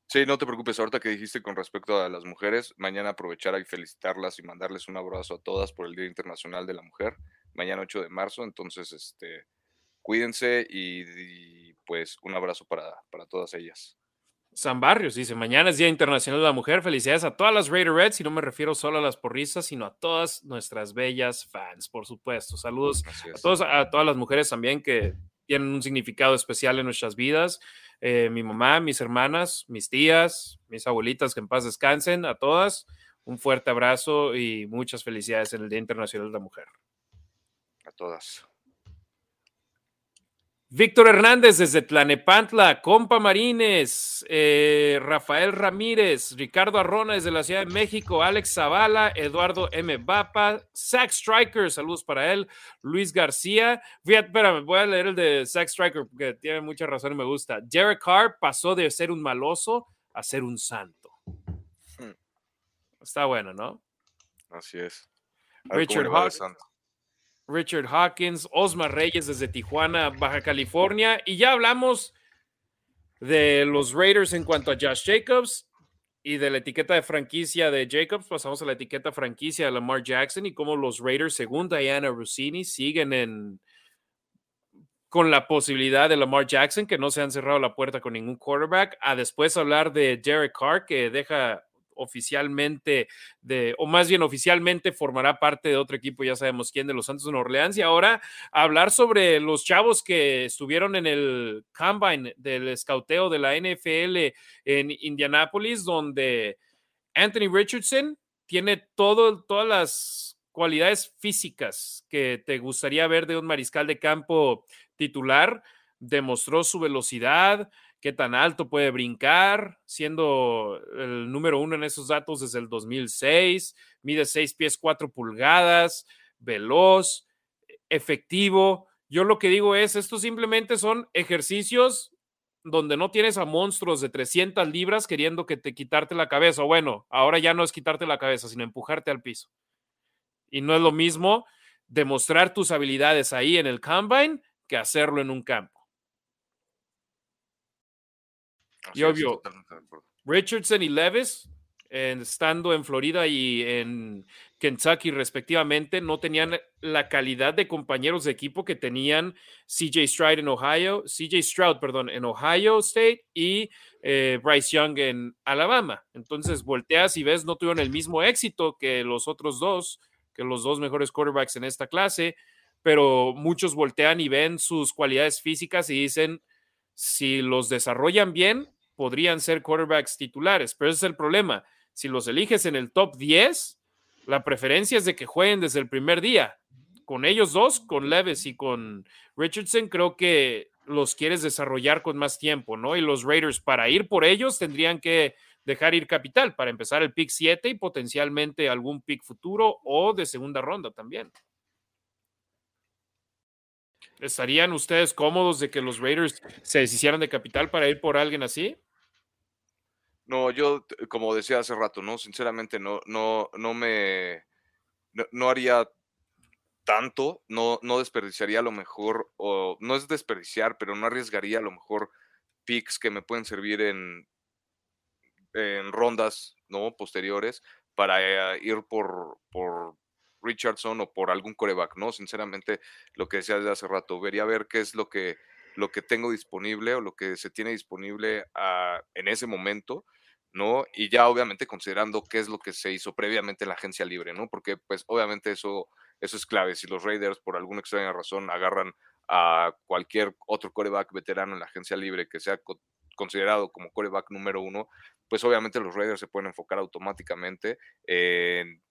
Sí, no te preocupes, ahorita que dijiste con respecto a las mujeres, mañana aprovechar y felicitarlas y mandarles un abrazo a todas por el Día Internacional de la Mujer, mañana 8 de marzo, entonces, este, cuídense y pues un abrazo para, para todas ellas. San Barrios dice, mañana es Día Internacional de la Mujer, felicidades a todas las Raider Reds y no me refiero solo a las porristas, sino a todas nuestras bellas fans, por supuesto. Saludos a, todos, a todas las mujeres también que tienen un significado especial en nuestras vidas. Eh, mi mamá, mis hermanas, mis tías, mis abuelitas, que en paz descansen, a todas. Un fuerte abrazo y muchas felicidades en el Día Internacional de la Mujer. A todas. Víctor Hernández desde Tlanepantla, Compa Marines, eh, Rafael Ramírez, Ricardo Arrona desde la Ciudad de México, Alex Zavala, Eduardo M. Bapa, Zack Striker, saludos para él, Luis García. Fíjate, espérame, voy a leer el de Zack Striker porque tiene mucha razón y me gusta. Jared Carr pasó de ser un maloso a ser un santo. Hmm. Está bueno, ¿no? Así es. Richard Hawk. Richard Hawkins, Osmar Reyes desde Tijuana, Baja California. Y ya hablamos de los Raiders en cuanto a Josh Jacobs y de la etiqueta de franquicia de Jacobs. Pasamos a la etiqueta franquicia de Lamar Jackson y cómo los Raiders, según Diana Rossini, siguen en con la posibilidad de Lamar Jackson, que no se han cerrado la puerta con ningún quarterback, a después hablar de Derek Carr, que deja oficialmente de, o más bien oficialmente formará parte de otro equipo, ya sabemos quién, de los Santos de Orleans. Y ahora hablar sobre los chavos que estuvieron en el combine del escauteo de la NFL en Indianápolis, donde Anthony Richardson tiene todo, todas las cualidades físicas que te gustaría ver de un mariscal de campo titular. Demostró su velocidad, qué tan alto puede brincar, siendo el número uno en esos datos desde el 2006, mide 6 pies 4 pulgadas, veloz, efectivo. Yo lo que digo es, estos simplemente son ejercicios donde no tienes a monstruos de 300 libras queriendo que te quitarte la cabeza. Bueno, ahora ya no es quitarte la cabeza, sino empujarte al piso. Y no es lo mismo demostrar tus habilidades ahí en el combine que hacerlo en un campo y obvio, Richardson y Levis, estando en Florida y en Kentucky respectivamente, no tenían la calidad de compañeros de equipo que tenían CJ Stroud en Ohio, CJ Stroud, perdón, en Ohio State y eh, Bryce Young en Alabama. Entonces volteas y ves, no tuvieron el mismo éxito que los otros dos, que los dos mejores quarterbacks en esta clase, pero muchos voltean y ven sus cualidades físicas y dicen, si los desarrollan bien, podrían ser quarterbacks titulares, pero ese es el problema. Si los eliges en el top 10, la preferencia es de que jueguen desde el primer día. Con ellos dos, con Levis y con Richardson, creo que los quieres desarrollar con más tiempo, ¿no? Y los Raiders, para ir por ellos, tendrían que dejar ir capital para empezar el pick 7 y potencialmente algún pick futuro o de segunda ronda también. ¿Estarían ustedes cómodos de que los Raiders se deshicieran de capital para ir por alguien así? No, yo, como decía hace rato, ¿no? Sinceramente, no, no, no me, no, haría tanto, no, no desperdiciaría a lo mejor, o no es desperdiciar, pero no arriesgaría a lo mejor picks que me pueden servir en, en rondas, ¿no? Posteriores para eh, ir por, por Richardson o por algún coreback, ¿no? Sinceramente, lo que decía desde hace rato, vería ver qué es lo que, lo que tengo disponible o lo que se tiene disponible ah, en ese momento ¿no? Y ya obviamente considerando qué es lo que se hizo previamente en la agencia libre, ¿no? Porque pues obviamente eso, eso es clave. Si los Raiders por alguna extraña razón agarran a cualquier otro coreback veterano en la agencia libre que sea considerado como coreback número uno, pues obviamente los Raiders se pueden enfocar automáticamente en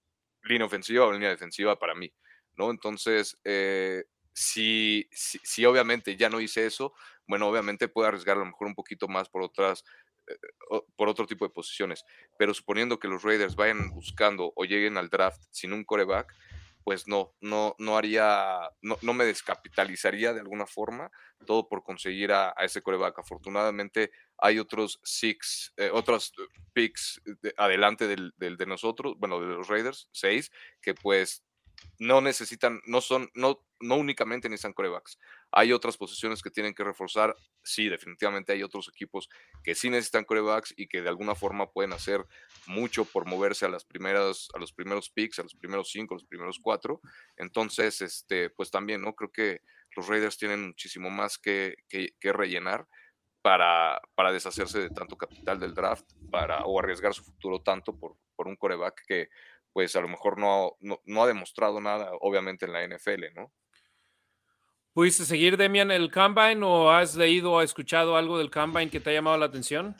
línea ofensiva o línea defensiva para mí, ¿no? Entonces, eh, si, si, obviamente ya no hice eso, bueno, obviamente puedo arriesgar a lo mejor un poquito más por otras, eh, por otro tipo de posiciones, pero suponiendo que los Raiders vayan buscando o lleguen al draft sin un coreback, pues no, no, no haría, no, no, me descapitalizaría de alguna forma, todo por conseguir a, ese coreback. Afortunadamente hay otros six, eh, otros picks adelante del, del, de nosotros, bueno, de los Raiders, seis, que pues no necesitan, no son, no, no únicamente necesitan corebacks. Hay otras posiciones que tienen que reforzar. Sí, definitivamente hay otros equipos que sí necesitan corebacks y que de alguna forma pueden hacer mucho por moverse a las primeras, a los primeros picks, a los primeros cinco, a los primeros cuatro. Entonces, este, pues también, ¿no? Creo que los Raiders tienen muchísimo más que, que, rellenar para, para deshacerse de tanto capital del draft para, o arriesgar su futuro tanto por, por un coreback que pues a lo mejor no, no, ha demostrado nada, obviamente, en la NFL, ¿no? ¿Pudiste seguir, Demian, el Combine o has leído o escuchado algo del Combine que te ha llamado la atención?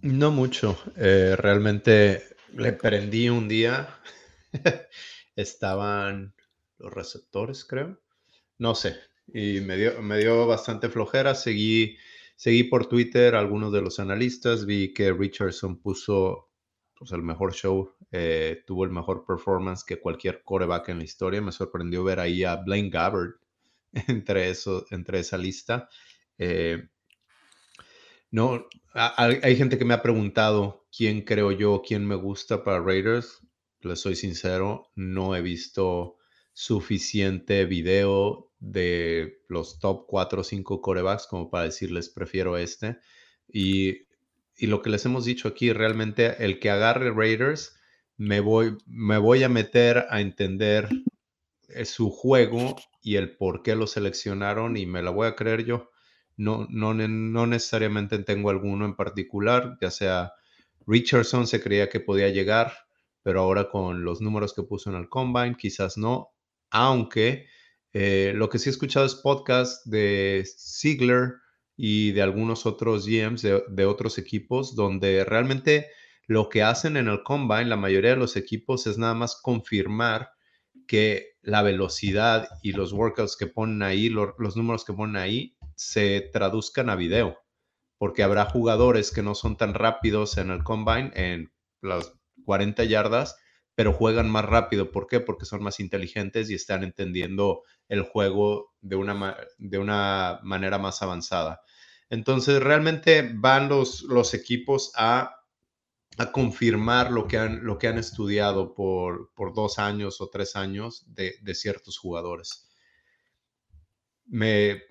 No mucho. Eh, realmente le prendí un día. Estaban los receptores, creo. No sé. Y me dio, me dio bastante flojera. Seguí, seguí por Twitter algunos de los analistas. Vi que Richardson puso pues, el mejor show, eh, tuvo el mejor performance que cualquier coreback en la historia. Me sorprendió ver ahí a Blaine Gabbard entre, eso, entre esa lista. Eh, no, hay gente que me ha preguntado quién creo yo, quién me gusta para Raiders. Les soy sincero, no he visto suficiente video de los top 4 o 5 corebacks como para decirles prefiero este. Y y lo que les hemos dicho aquí, realmente el que agarre Raiders, me voy, me voy a meter a entender eh, su juego y el por qué lo seleccionaron y me la voy a creer yo. No, no, no necesariamente tengo alguno en particular, ya sea Richardson se creía que podía llegar, pero ahora con los números que puso en el combine, quizás no, aunque eh, lo que sí he escuchado es podcast de Ziegler, y de algunos otros GMs de, otros equipos, donde realmente lo que hacen en el combine, la mayoría de los equipos, es nada más confirmar que la velocidad y los workouts que ponen ahí, los números que ponen ahí, se traduzcan a video, porque habrá jugadores que no son tan rápidos en el combine, en las 40 yardas, pero juegan más rápido. ¿Por qué? Porque son más inteligentes y están entendiendo el juego de una, de una manera más avanzada. Entonces, realmente van los, los equipos a, confirmar lo que han, lo que han estudiado por, dos años o tres años de, ciertos jugadores. Me,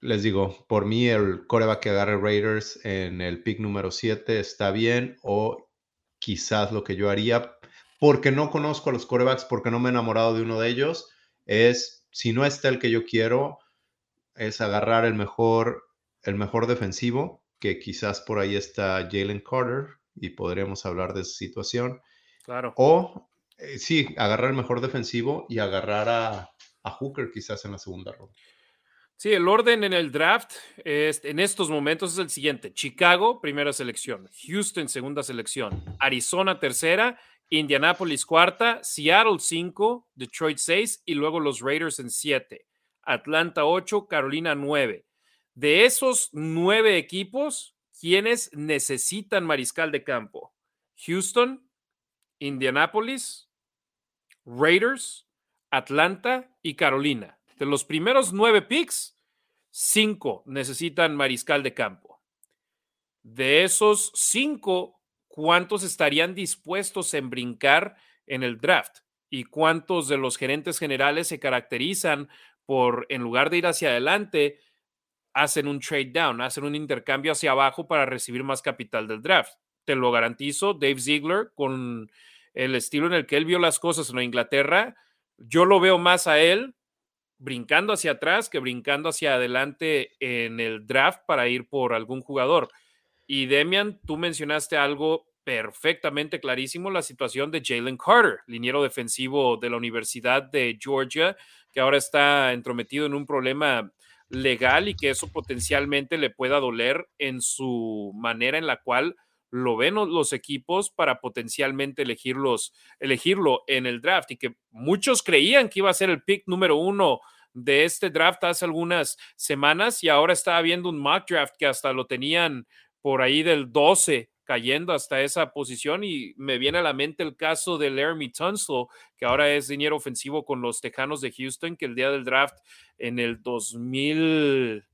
les digo, por mí el coreback que agarre Raiders en el pick número 7 está bien o quizás lo que yo haría, porque no conozco a los corebacks, porque no me he enamorado de uno de ellos, es, si no está el que yo quiero, es agarrar el mejor el mejor defensivo, que quizás por ahí está Jalen Carter y podríamos hablar de esa situación. Claro. O eh, sí, agarrar el mejor defensivo y agarrar a, Hooker quizás en la segunda ronda. Sí, el orden en el draft es, en estos momentos es el siguiente. Chicago, primera selección. Houston, segunda selección. Arizona, tercera. Indianapolis, cuarta. Seattle, cinco. Detroit, seis. Y luego los Raiders en siete. Atlanta, ocho. Carolina, nueve. De esos nueve equipos, ¿quiénes necesitan mariscal de campo? Houston, Indianapolis, Raiders, Atlanta y Carolina. De los primeros nueve picks, cinco necesitan mariscal de campo. De esos cinco, ¿cuántos estarían dispuestos en brincar en el draft? ¿Y cuántos de los gerentes generales se caracterizan por, en lugar de ir hacia adelante, hacen un trade down, hacen un intercambio hacia abajo para recibir más capital del draft. Te lo garantizo, Dave Ziegler, con el estilo en el que él vio las cosas en Inglaterra, yo lo veo más a él brincando hacia atrás que brincando hacia adelante en el draft para ir por algún jugador. Y Demian, tú mencionaste algo perfectamente clarísimo, la situación de Jalen Carter, liniero defensivo de la Universidad de Georgia, que ahora está entrometido en un problema legal y que eso potencialmente le pueda doler en su manera en la cual lo ven los equipos para potencialmente elegirlos, elegirlo en el draft y que muchos creían que iba a ser el pick número uno de este draft hace algunas semanas y ahora estaba viendo un mock draft que hasta lo tenían por ahí del 12 cayendo hasta esa posición y me viene a la mente el caso de Laramie Tunsil, que ahora es dinero ofensivo con los Tejanos de Houston, que el día del draft en el 2000,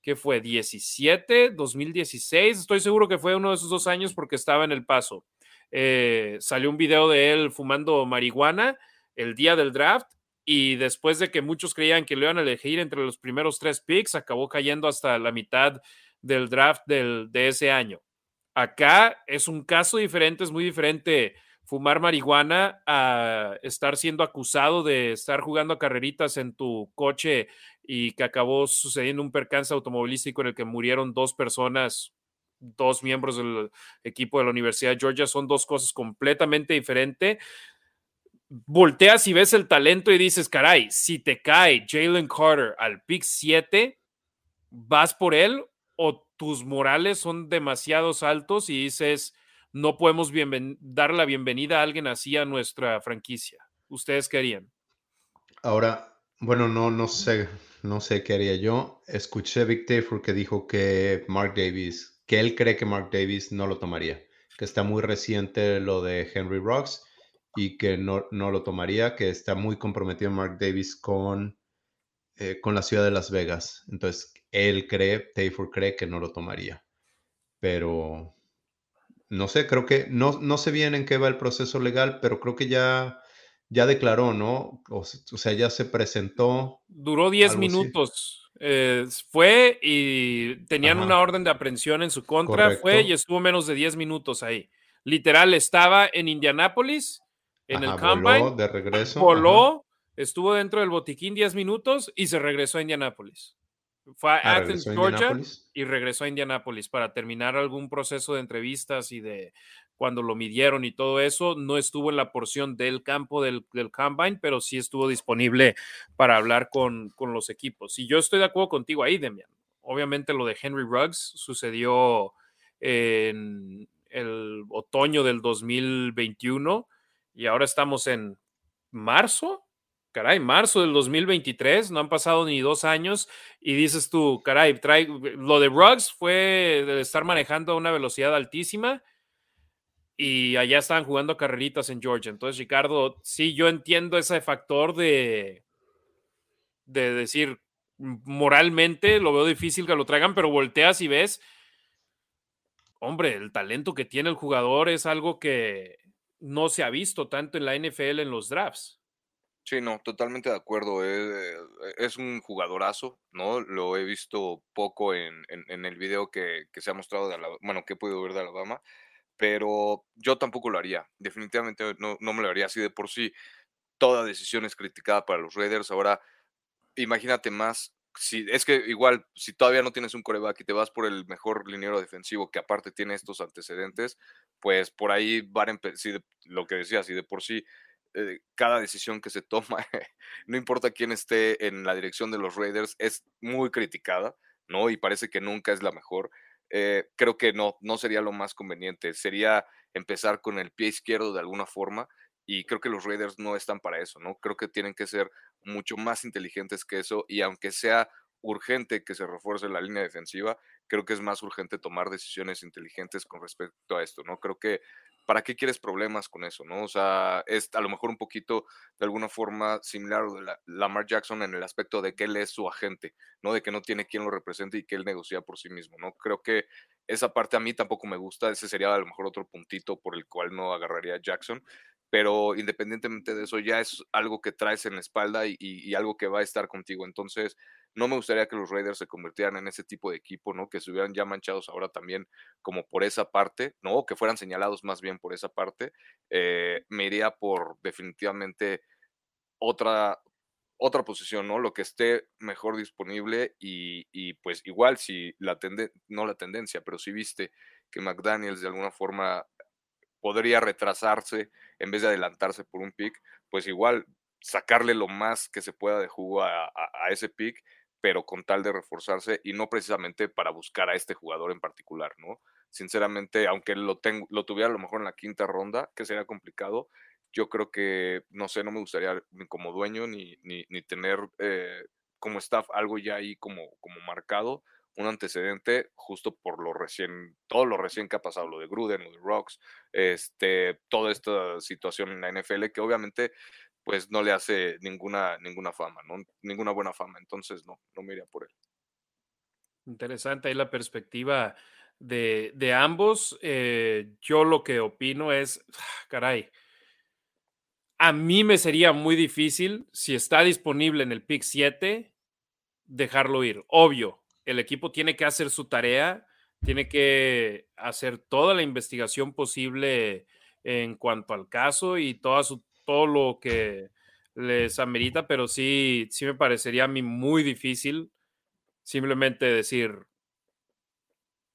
¿qué fue? 17, 2016, estoy seguro que fue uno de esos dos años porque estaba en el paso. Eh, salió un video de él fumando marihuana el día del draft y después de que muchos creían que lo iban a elegir entre los primeros tres picks, acabó cayendo hasta la mitad del draft del, de ese año. Acá es un caso diferente, es muy diferente fumar marihuana a estar siendo acusado de estar jugando carreritas en tu coche y que acabó sucediendo un percance automovilístico en el que murieron dos personas, dos miembros del equipo de la Universidad de Georgia. Son dos cosas completamente diferentes. Volteas y ves el talento y dices, caray, si te cae Jalen Carter al pick 7, ¿vas por él o tus morales son demasiados altos y dices, no podemos dar la bienvenida a alguien así a nuestra franquicia. ¿Ustedes qué harían? Ahora, bueno, no, no sé, no sé qué haría yo. Escuché Vic Tafer que dijo que Mark Davis, que él cree que Mark Davis no lo tomaría, que está muy reciente lo de Henry Rocks y que no, no lo tomaría, que está muy comprometido Mark Davis con, eh, con la ciudad de Las Vegas. Entonces, él cree, Taylor cree que no lo tomaría. Pero no sé, creo que no, no sé bien en qué va el proceso legal, pero creo que ya, ya declaró, ¿no? O, sea, ya se presentó. Duró 10 minutos. Eh, fue y tenían una orden de aprehensión en su contra, fue y estuvo menos de 10 minutos ahí. Literal, estaba en Indianápolis, en el combine. Voló de regreso. Voló, estuvo dentro del botiquín 10 minutos y se regresó a Indianápolis. Fue a ah, Athens, Georgia y regresó a Indianapolis para terminar algún proceso de entrevistas y de cuando lo midieron y todo eso. No estuvo en la porción del campo del, del combine, pero sí estuvo disponible para hablar con, con, los equipos. Y yo estoy de acuerdo contigo ahí, Demian. Obviamente lo de Henry Ruggs sucedió en el otoño del 2021 y ahora estamos en marzo caray, marzo del 2023, no han pasado ni dos años y dices tú, caray, trae, lo de Ruggs fue de estar manejando a una velocidad altísima y allá estaban jugando carreritas en Georgia. Entonces, Ricardo, sí, yo entiendo ese factor de, de decir, moralmente lo veo difícil que lo traigan, pero volteas y ves, hombre, el talento que tiene el jugador es algo que no se ha visto tanto en la NFL en los drafts. Sí, no, totalmente de acuerdo. Eh, es un jugadorazo, ¿no? Lo he visto poco en, en, el video que, que, se ha mostrado de Alabama, bueno, que he podido ver de Alabama, pero yo tampoco lo haría. Definitivamente no, no me lo haría así de por sí. Toda decisión es criticada para los Raiders. Ahora, imagínate más. Si, es que igual, si todavía no tienes un coreback y te vas por el mejor liniero defensivo que aparte tiene estos antecedentes, pues por ahí van a empezar, lo que decía, si de por sí eh, cada decisión que se toma, no importa quién esté en la dirección de los Raiders, es muy criticada, ¿no? Y parece que nunca es la mejor. Eh, creo que no, no sería lo más conveniente. Sería empezar con el pie izquierdo de alguna forma y creo que los Raiders no están para eso, ¿no? Creo que tienen que ser mucho más inteligentes que eso y aunque sea urgente que se refuerce la línea defensiva, creo que es más urgente tomar decisiones inteligentes con respecto a esto, ¿no? Creo que ¿para qué quieres problemas con eso, no? O sea, es a lo mejor un poquito de alguna forma similar a Lamar Jackson en el aspecto de que él es su agente, ¿no? De que no tiene quien lo represente y que él negocia por sí mismo, ¿no? Creo que esa parte a mí tampoco me gusta, ese sería a lo mejor otro puntito por el cual no agarraría a Jackson, pero independientemente de eso ya es algo que traes en la espalda y algo que va a estar contigo, entonces no me gustaría que los Raiders se convirtieran en ese tipo de equipo, ¿no? Que se hubieran ya manchados ahora también como por esa parte, ¿no? O que fueran señalados más bien por esa parte. Eh, me iría por definitivamente otra, otra posición, ¿no? Lo que esté mejor disponible y, pues igual si la tendencia, no la tendencia, pero si viste que McDaniels de alguna forma podría retrasarse en vez de adelantarse por un pick, pues igual sacarle lo más que se pueda de jugo a, a ese pick pero con tal de reforzarse y no precisamente para buscar a este jugador en particular, ¿no? sinceramente, aunque lo, tengo, lo tuviera a lo mejor en la quinta ronda, que sería complicado, yo creo que, no sé, no me gustaría ni como dueño ni, ni, tener eh, como staff algo ya ahí como, como marcado, un antecedente justo por lo recién, todo lo recién que ha pasado, lo de Gruden, lo de Rocks, este, toda esta situación en la NFL que obviamente pues no le hace ninguna, ninguna fama, ¿no? ninguna buena fama, entonces no, no me iría por él. Interesante ahí la perspectiva de, de ambos. Eh, yo lo que opino es, caray, a mí me sería muy difícil, si está disponible en el pick 7, dejarlo ir. Obvio, el equipo tiene que hacer su tarea, tiene que hacer toda la investigación posible en cuanto al caso y toda su, todo lo que les amerita, pero sí, sí me parecería a mí muy difícil simplemente decir,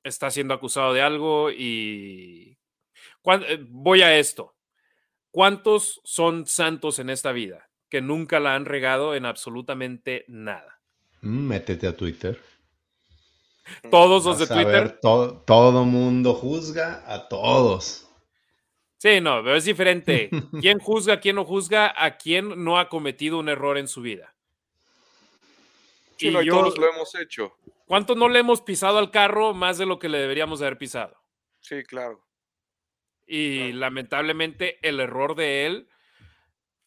está siendo acusado de algo y eh, voy a esto. ¿Cuántos son santos en esta vida que nunca la han regado en absolutamente nada? Mm, métete a Twitter. Todos los de Twitter. todo mundo juzga a todos. Sí, no, pero es diferente. ¿Quién juzga, quién no juzga a quién no ha cometido un error en su vida? y todos lo hemos hecho. ¿Cuánto no le hemos pisado al carro más de lo que le deberíamos haber pisado? Sí, claro. Y lamentablemente el error de él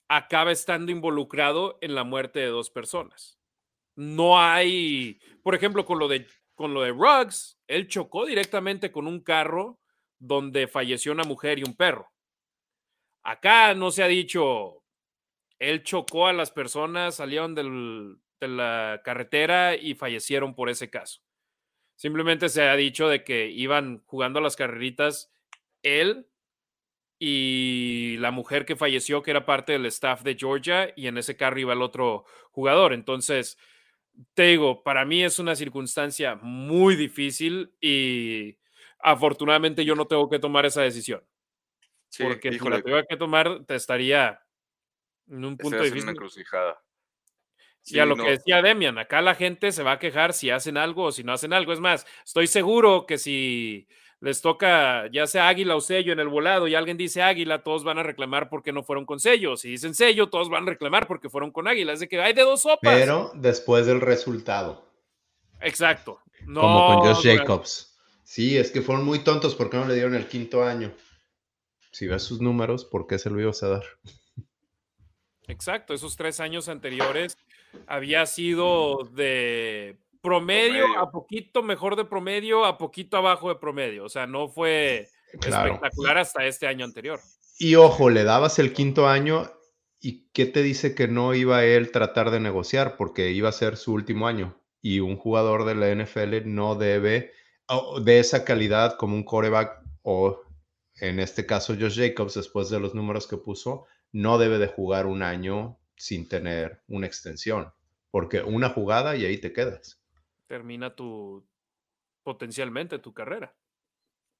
acaba estando involucrado en la muerte de dos personas. No hay, por ejemplo, con lo de con lo de Ruggs, él chocó directamente con un carro donde falleció una mujer y un perro. Acá no se ha dicho, él chocó a las personas, salieron de la carretera y fallecieron por ese caso. Simplemente se ha dicho de que iban jugando las carreritas él y la mujer que falleció, que era parte del staff de Georgia, y en ese carro iba el otro jugador. Entonces, te digo, para mí es una circunstancia muy difícil y afortunadamente yo no tengo que tomar esa decisión. porque si la tengo que tomar, te estaría en un punto difícil. Una encrucijada. y a lo que decía Demian, acá la gente se va a quejar si hacen algo o si no hacen algo. Es más, estoy seguro que si les toca ya sea águila o sello en el volado y alguien dice águila, todos van a reclamar porque no fueron con sello. Si dicen sello, todos van a reclamar porque fueron con águila. Es de que hay de dos sopas. Pero después del resultado. Exacto. No, Como con Josh Jacobs. Sí, es que fueron muy tontos porque no le dieron el quinto año. Si ves sus números, ¿por qué se lo ibas a dar? Exacto, esos tres años anteriores había sido de promedio, a poquito mejor de promedio, a poquito abajo de promedio. O sea, no fue espectacular hasta este año anterior. Y ojo, le dabas el quinto año y ¿qué te dice que no iba él tratar de negociar? Porque iba a ser su último año. Y un jugador de la NFL no debe, de esa calidad como un coreback o en este caso Josh Jacobs, después de los números que puso, no debe de jugar un año sin tener una extensión. Porque una jugada y ahí te quedas termina tu potencialmente tu carrera.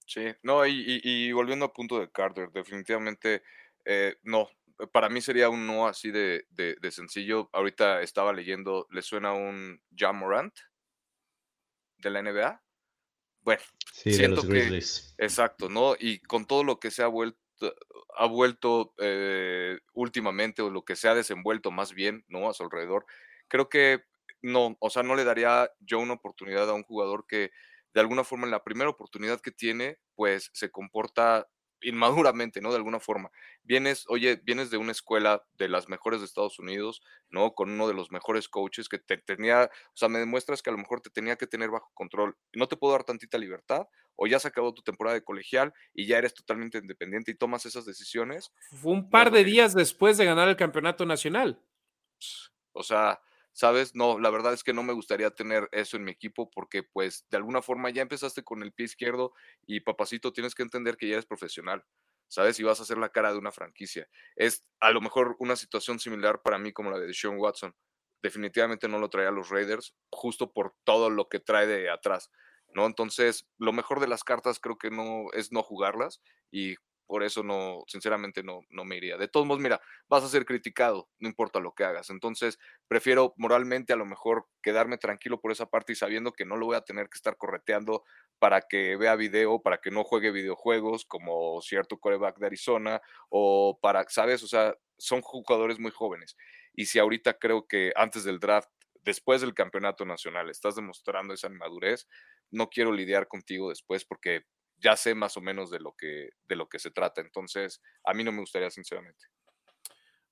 Sí, no, y, volviendo al punto de Carter, definitivamente eh, no. Para mí sería un no así de, sencillo. Ahorita estaba leyendo, ¿le suena un John Morant de la NBA? Bueno, sí, siento que. Exacto, ¿no? Y con todo lo que se ha vuelto, ha vuelto eh, últimamente, o lo que se ha desenvuelto más bien, ¿no? A su alrededor, creo que no, o sea, no le daría yo una oportunidad a un jugador que de alguna forma en la primera oportunidad que tiene, pues se comporta inmaduramente, ¿no? De alguna forma. Vienes, oye, vienes de una escuela de las mejores de Estados Unidos, ¿no? Con uno de los mejores coaches que te tenía, o sea, me demuestras que a lo mejor te tenía que tener bajo control. No te puedo dar tantita libertad, o ya has acabado tu temporada de colegial y ya eres totalmente independiente y tomas esas decisiones. Fue un par de días después de ganar el campeonato nacional. O sea, ¿sabes? No, la verdad es que no me gustaría tener eso en mi equipo porque pues de alguna forma ya empezaste con el pie izquierdo y papacito tienes que entender que ya eres profesional, ¿sabes? Y vas a ser la cara de una franquicia. Es a lo mejor una situación similar para mí como la de Sean Watson. Definitivamente no lo traía a los Raiders justo por todo lo que trae de atrás, ¿no? Entonces, lo mejor de las cartas creo que no es no jugarlas y por eso no, sinceramente no, no me iría. De todos modos, mira, vas a ser criticado, no importa lo que hagas. Entonces, prefiero moralmente a lo mejor quedarme tranquilo por esa parte y sabiendo que no lo voy a tener que estar correteando para que vea video, para que no juegue videojuegos como cierto coreback de Arizona o para, ¿sabes? O sea, son jugadores muy jóvenes. Y si ahorita creo que antes del draft, después del campeonato nacional, estás demostrando esa madurez, no quiero lidiar contigo después porque ya sé más o menos de lo que, de lo que se trata. Entonces, a mí no me gustaría, sinceramente.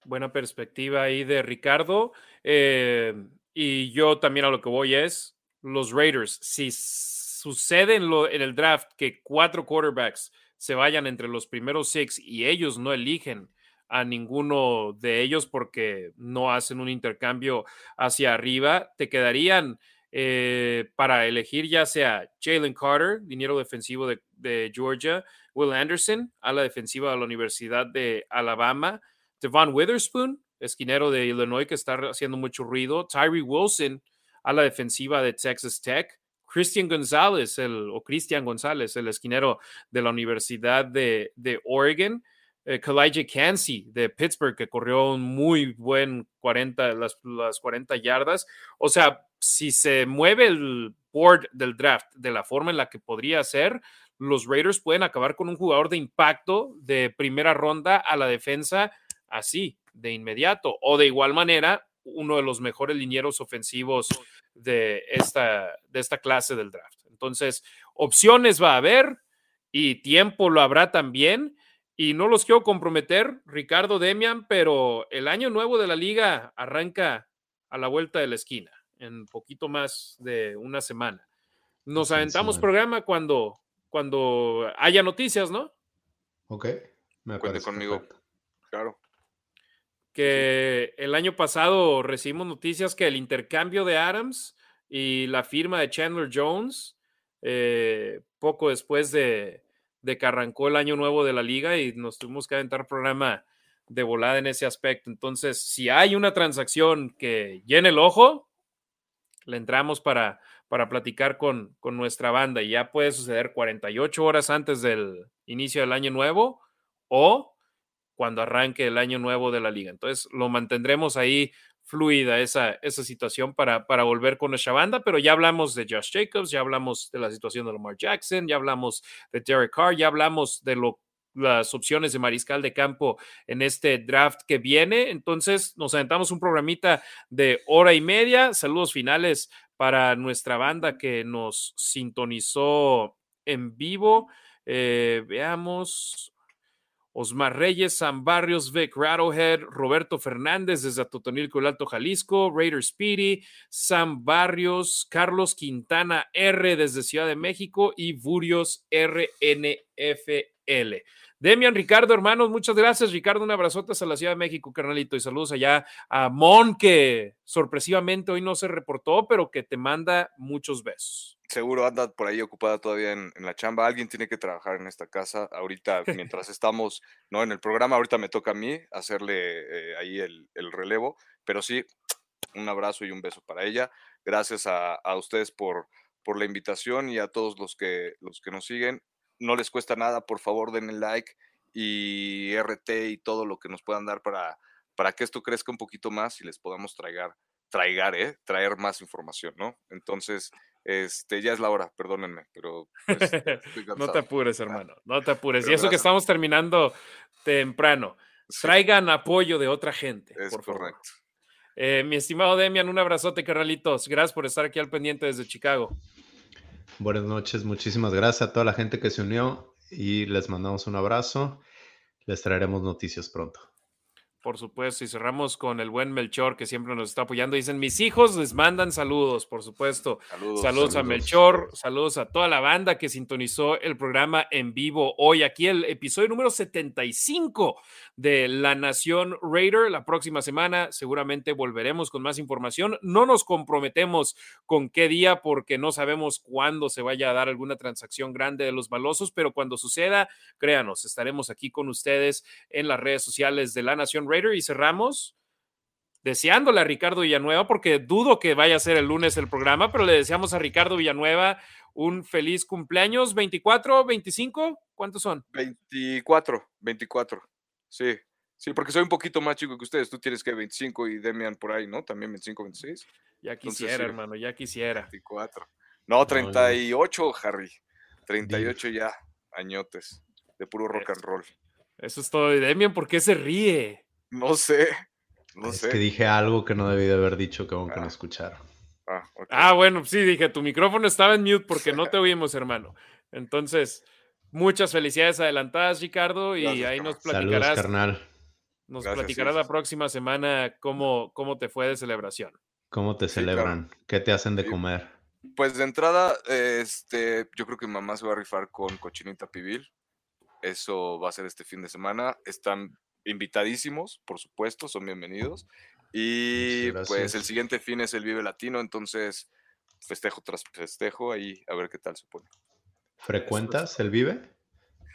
Buena perspectiva ahí de Ricardo. Eh, y yo también a lo que voy es, los Raiders, si sucede en, en el draft que cuatro quarterbacks se vayan entre los primeros seis y ellos no eligen a ninguno de ellos porque no hacen un intercambio hacia arriba, te quedarían eh, para elegir ya sea Jalen Carter, dinero defensivo de, Georgia, Will Anderson, a la defensiva de la Universidad de Alabama, Devon Witherspoon, esquinero de Illinois que está haciendo mucho ruido, Tyree Wilson, a la defensiva de Texas Tech, Christian González, el, o Christian González, el esquinero de la Universidad de, de Oregon, eh, Kalijah de Pittsburgh, que corrió un muy buen 40, las, las 40 yardas. O sea, si se mueve el board del draft de la forma en la que podría ser, los Raiders pueden acabar con un jugador de impacto de primera ronda a la defensa así, de inmediato. O de igual manera, uno de los mejores linieros ofensivos de esta, de esta clase del draft. Entonces, opciones va a haber y tiempo lo habrá también. Y no los quiero comprometer, Ricardo Demian, pero el año nuevo de la liga arranca a la vuelta de la esquina, en poquito más de una semana. Nos aventamos programa cuando, cuando haya noticias, ¿no? Ok, me Cuente conmigo. Claro. Que el año pasado recibimos noticias que el intercambio de Adams y la firma de Chandler Jones, eh, poco después de, de que arrancó el año nuevo de la liga y nos tuvimos que aventar programa de volada en ese aspecto. Entonces, si hay una transacción que llene el ojo, le entramos para, para platicar con, con nuestra banda y ya puede suceder 48 horas antes del inicio del año nuevo o cuando arranque el año nuevo de la liga. Entonces, lo mantendremos ahí fluida esa, esa situación para, para volver con nuestra banda, pero ya hablamos de Josh Jacobs, ya hablamos de la situación de Lamar Jackson, ya hablamos de Derek Carr, ya hablamos de lo, las opciones de mariscal de campo en este draft que viene. Entonces nos aventamos un programita de hora y media. Saludos finales para nuestra banda que nos sintonizó en vivo. Eh, veamos. Osmar Reyes, San Barrios, Vic Rattlehead, Roberto Fernández desde Atotonilco, el Alto Jalisco, Raider Speedy, Sam Barrios, Carlos Quintana R desde Ciudad de México y Burios RNFL. Demian, Ricardo, hermanos, muchas gracias. Ricardo, un abrazote a la Ciudad de México, carnalito, y saludos allá a Mon, que sorpresivamente hoy no se reportó, pero que te manda muchos besos. Seguro anda por ahí ocupada todavía en, la chamba. Alguien tiene que trabajar en esta casa. Ahorita, mientras estamos ¿no? en el programa, ahorita me toca a mí hacerle eh, ahí el, relevo. Pero sí, un abrazo y un beso para ella. Gracias a, a ustedes por, por la invitación y a todos los que, los que nos siguen no les cuesta nada, por favor denle like y RT y todo lo que nos puedan dar para, para que esto crezca un poquito más y les podamos traer, traer, ¿eh? traer más información, ¿no? Entonces, este, ya es la hora, perdónenme, pero... Pues, no te apures, hermano, no te apures. y eso que estamos terminando temprano. Traigan apoyo de otra gente. Es por correcto. Eh, mi estimado Demian, un abrazote, carnalitos. Gracias por estar aquí al pendiente desde Chicago. Buenas noches, muchísimas gracias a toda la gente que se unió y les mandamos un abrazo. Les traeremos noticias pronto. Por supuesto, y cerramos con el buen Melchor que siempre nos está apoyando. Dicen, mis hijos les mandan saludos, por supuesto. Saludos, a Melchor, saludos a toda la banda que sintonizó el programa en vivo hoy. Aquí el episodio número 75 de La Nación Raider. La próxima semana seguramente volveremos con más información. No nos comprometemos con qué día porque no sabemos cuándo se vaya a dar alguna transacción grande de los balosos, pero cuando suceda, créanos, estaremos aquí con ustedes en las redes sociales de La Nación Raider y cerramos deseándole a Ricardo Villanueva, porque dudo que vaya a ser el lunes el programa, pero le deseamos a Ricardo Villanueva un feliz cumpleaños. ¿24, 25? ¿Cuántos son? 24, 24. Sí, sí, porque soy un poquito más chico que ustedes. Tú tienes que 25 y Demian por ahí, ¿no? También 25, 26. Ya quisiera, hermano, ya quisiera. 24. No, 38, Harry. 38 ya, añotes, de puro rock and roll. Eso es todo. Demian, ¿por qué se ríe? No sé, no es sé. que dije algo que no debí de haber dicho, que aunque no escucharon. Ah, ok. Ah, bueno, sí, dije, tu micrófono estaba en mute porque no te oímos, hermano. Entonces, muchas felicidades adelantadas, Ricardo, y Gracias, ahí nos carnal. Saludos, platicarás, carnal. nos Gracias, platicarás sí. la próxima semana cómo, cómo te fue de celebración. ¿Cómo te Sí, celebran? ¿Qué te hacen de Sí. comer? Pues de entrada, este, yo creo que mi mamá se va a rifar con cochinita pibil. Eso va a ser este fin de semana. Están invitadísimos, por supuesto, son bienvenidos. Y pues el siguiente fin es el Vive Latino, entonces festejo tras festejo ahí a ver qué tal se pone. ¿Frecuentas el Vive?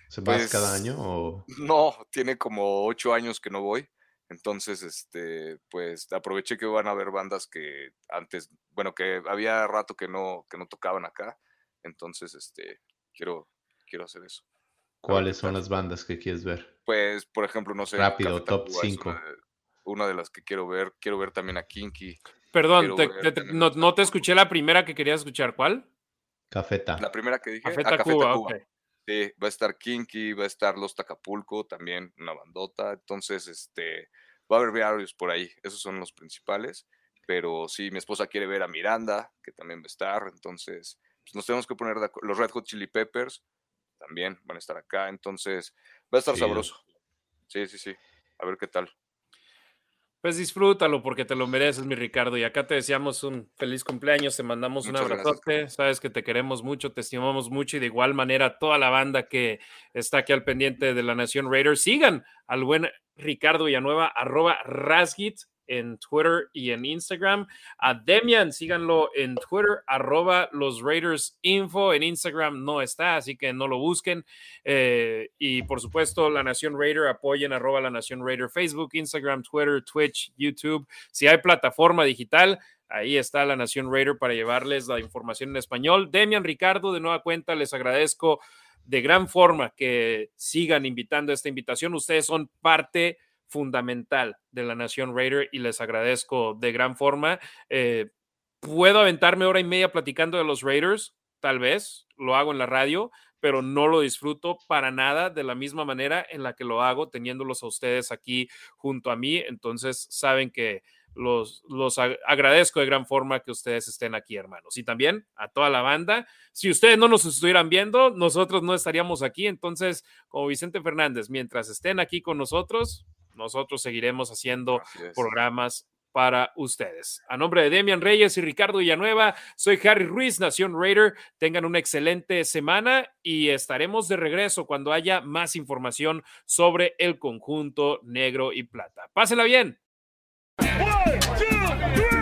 ¿Se vas Pues, cada año o...? No, tiene como ocho años que no voy. Entonces, este, pues aproveché que van a haber bandas que antes, bueno, que había rato que no, que no tocaban acá. Entonces, este, quiero, quiero hacer eso. ¿Cuáles son las bandas que quieres ver? Pues, por ejemplo, no sé. Rápido, Café top Tacuba es cinco. Una de, una de las que quiero ver. Quiero ver también a Kinky. Perdón, te- no, no te escuché la primera que querías escuchar. ¿Cuál? Cafeta. La primera que dije. Ah, Tacuba. ok. Sí, va a estar Kinky, va a estar Los Tacapulco, también una bandota. Entonces, este, va a haber varios por ahí. Esos son los principales. Pero sí, mi esposa quiere ver a Miranda, que también va a estar. Entonces, pues, nos tenemos que poner de acuerdo. Los Red Hot Chili Peppers también van a estar acá. Entonces, va a estar sabroso. Sí, sí, sí. A ver qué tal. Pues disfrútalo porque te lo mereces, mi Ricardo. Y acá te deseamos un feliz cumpleaños, te mandamos un gracias, abrazote. Sabes que te queremos mucho, te estimamos mucho y de igual manera toda la banda que está aquí al pendiente de la Nación Raiders. Sigan al buen Ricardo Villanueva, arroba Rasgit en Twitter y en Instagram. A Demian, síganlo en Twitter, arroba los Raiders Info. En Instagram no está, así que no lo busquen. Eh, y por supuesto, La Nación Raider, apoyen arroba La Nación Raider, Facebook, Instagram, Twitter, Twitch, YouTube. Si hay plataforma digital, ahí está La Nación Raider para llevarles la información en español. Demian, Ricardo, de nueva cuenta, les agradezco de gran forma que sigan invitando a esta invitación. Ustedes son parte fundamental de la Nación Raider y les agradezco de gran forma. Eh, Puedo aventarme hora y media platicando de los Raiders, tal vez, lo hago en la radio, pero no lo disfruto para nada de la misma manera en la que lo hago teniéndolos a ustedes aquí junto a mí. Entonces, saben que los, los ag- agradezco de gran forma que ustedes estén aquí, hermanos. Y también a toda la banda. Si ustedes no nos estuvieran viendo, nosotros no estaríamos aquí. Entonces, como Vicente Fernández, mientras estén aquí con nosotros, nosotros seguiremos haciendo programas para ustedes. A nombre de Demian Reyes y Ricardo Villanueva, soy Harry Ruiz, Nación Raider. Tengan una excelente semana y estaremos de regreso cuando haya más información sobre el conjunto negro y plata. Pásenla bien. One, two, three.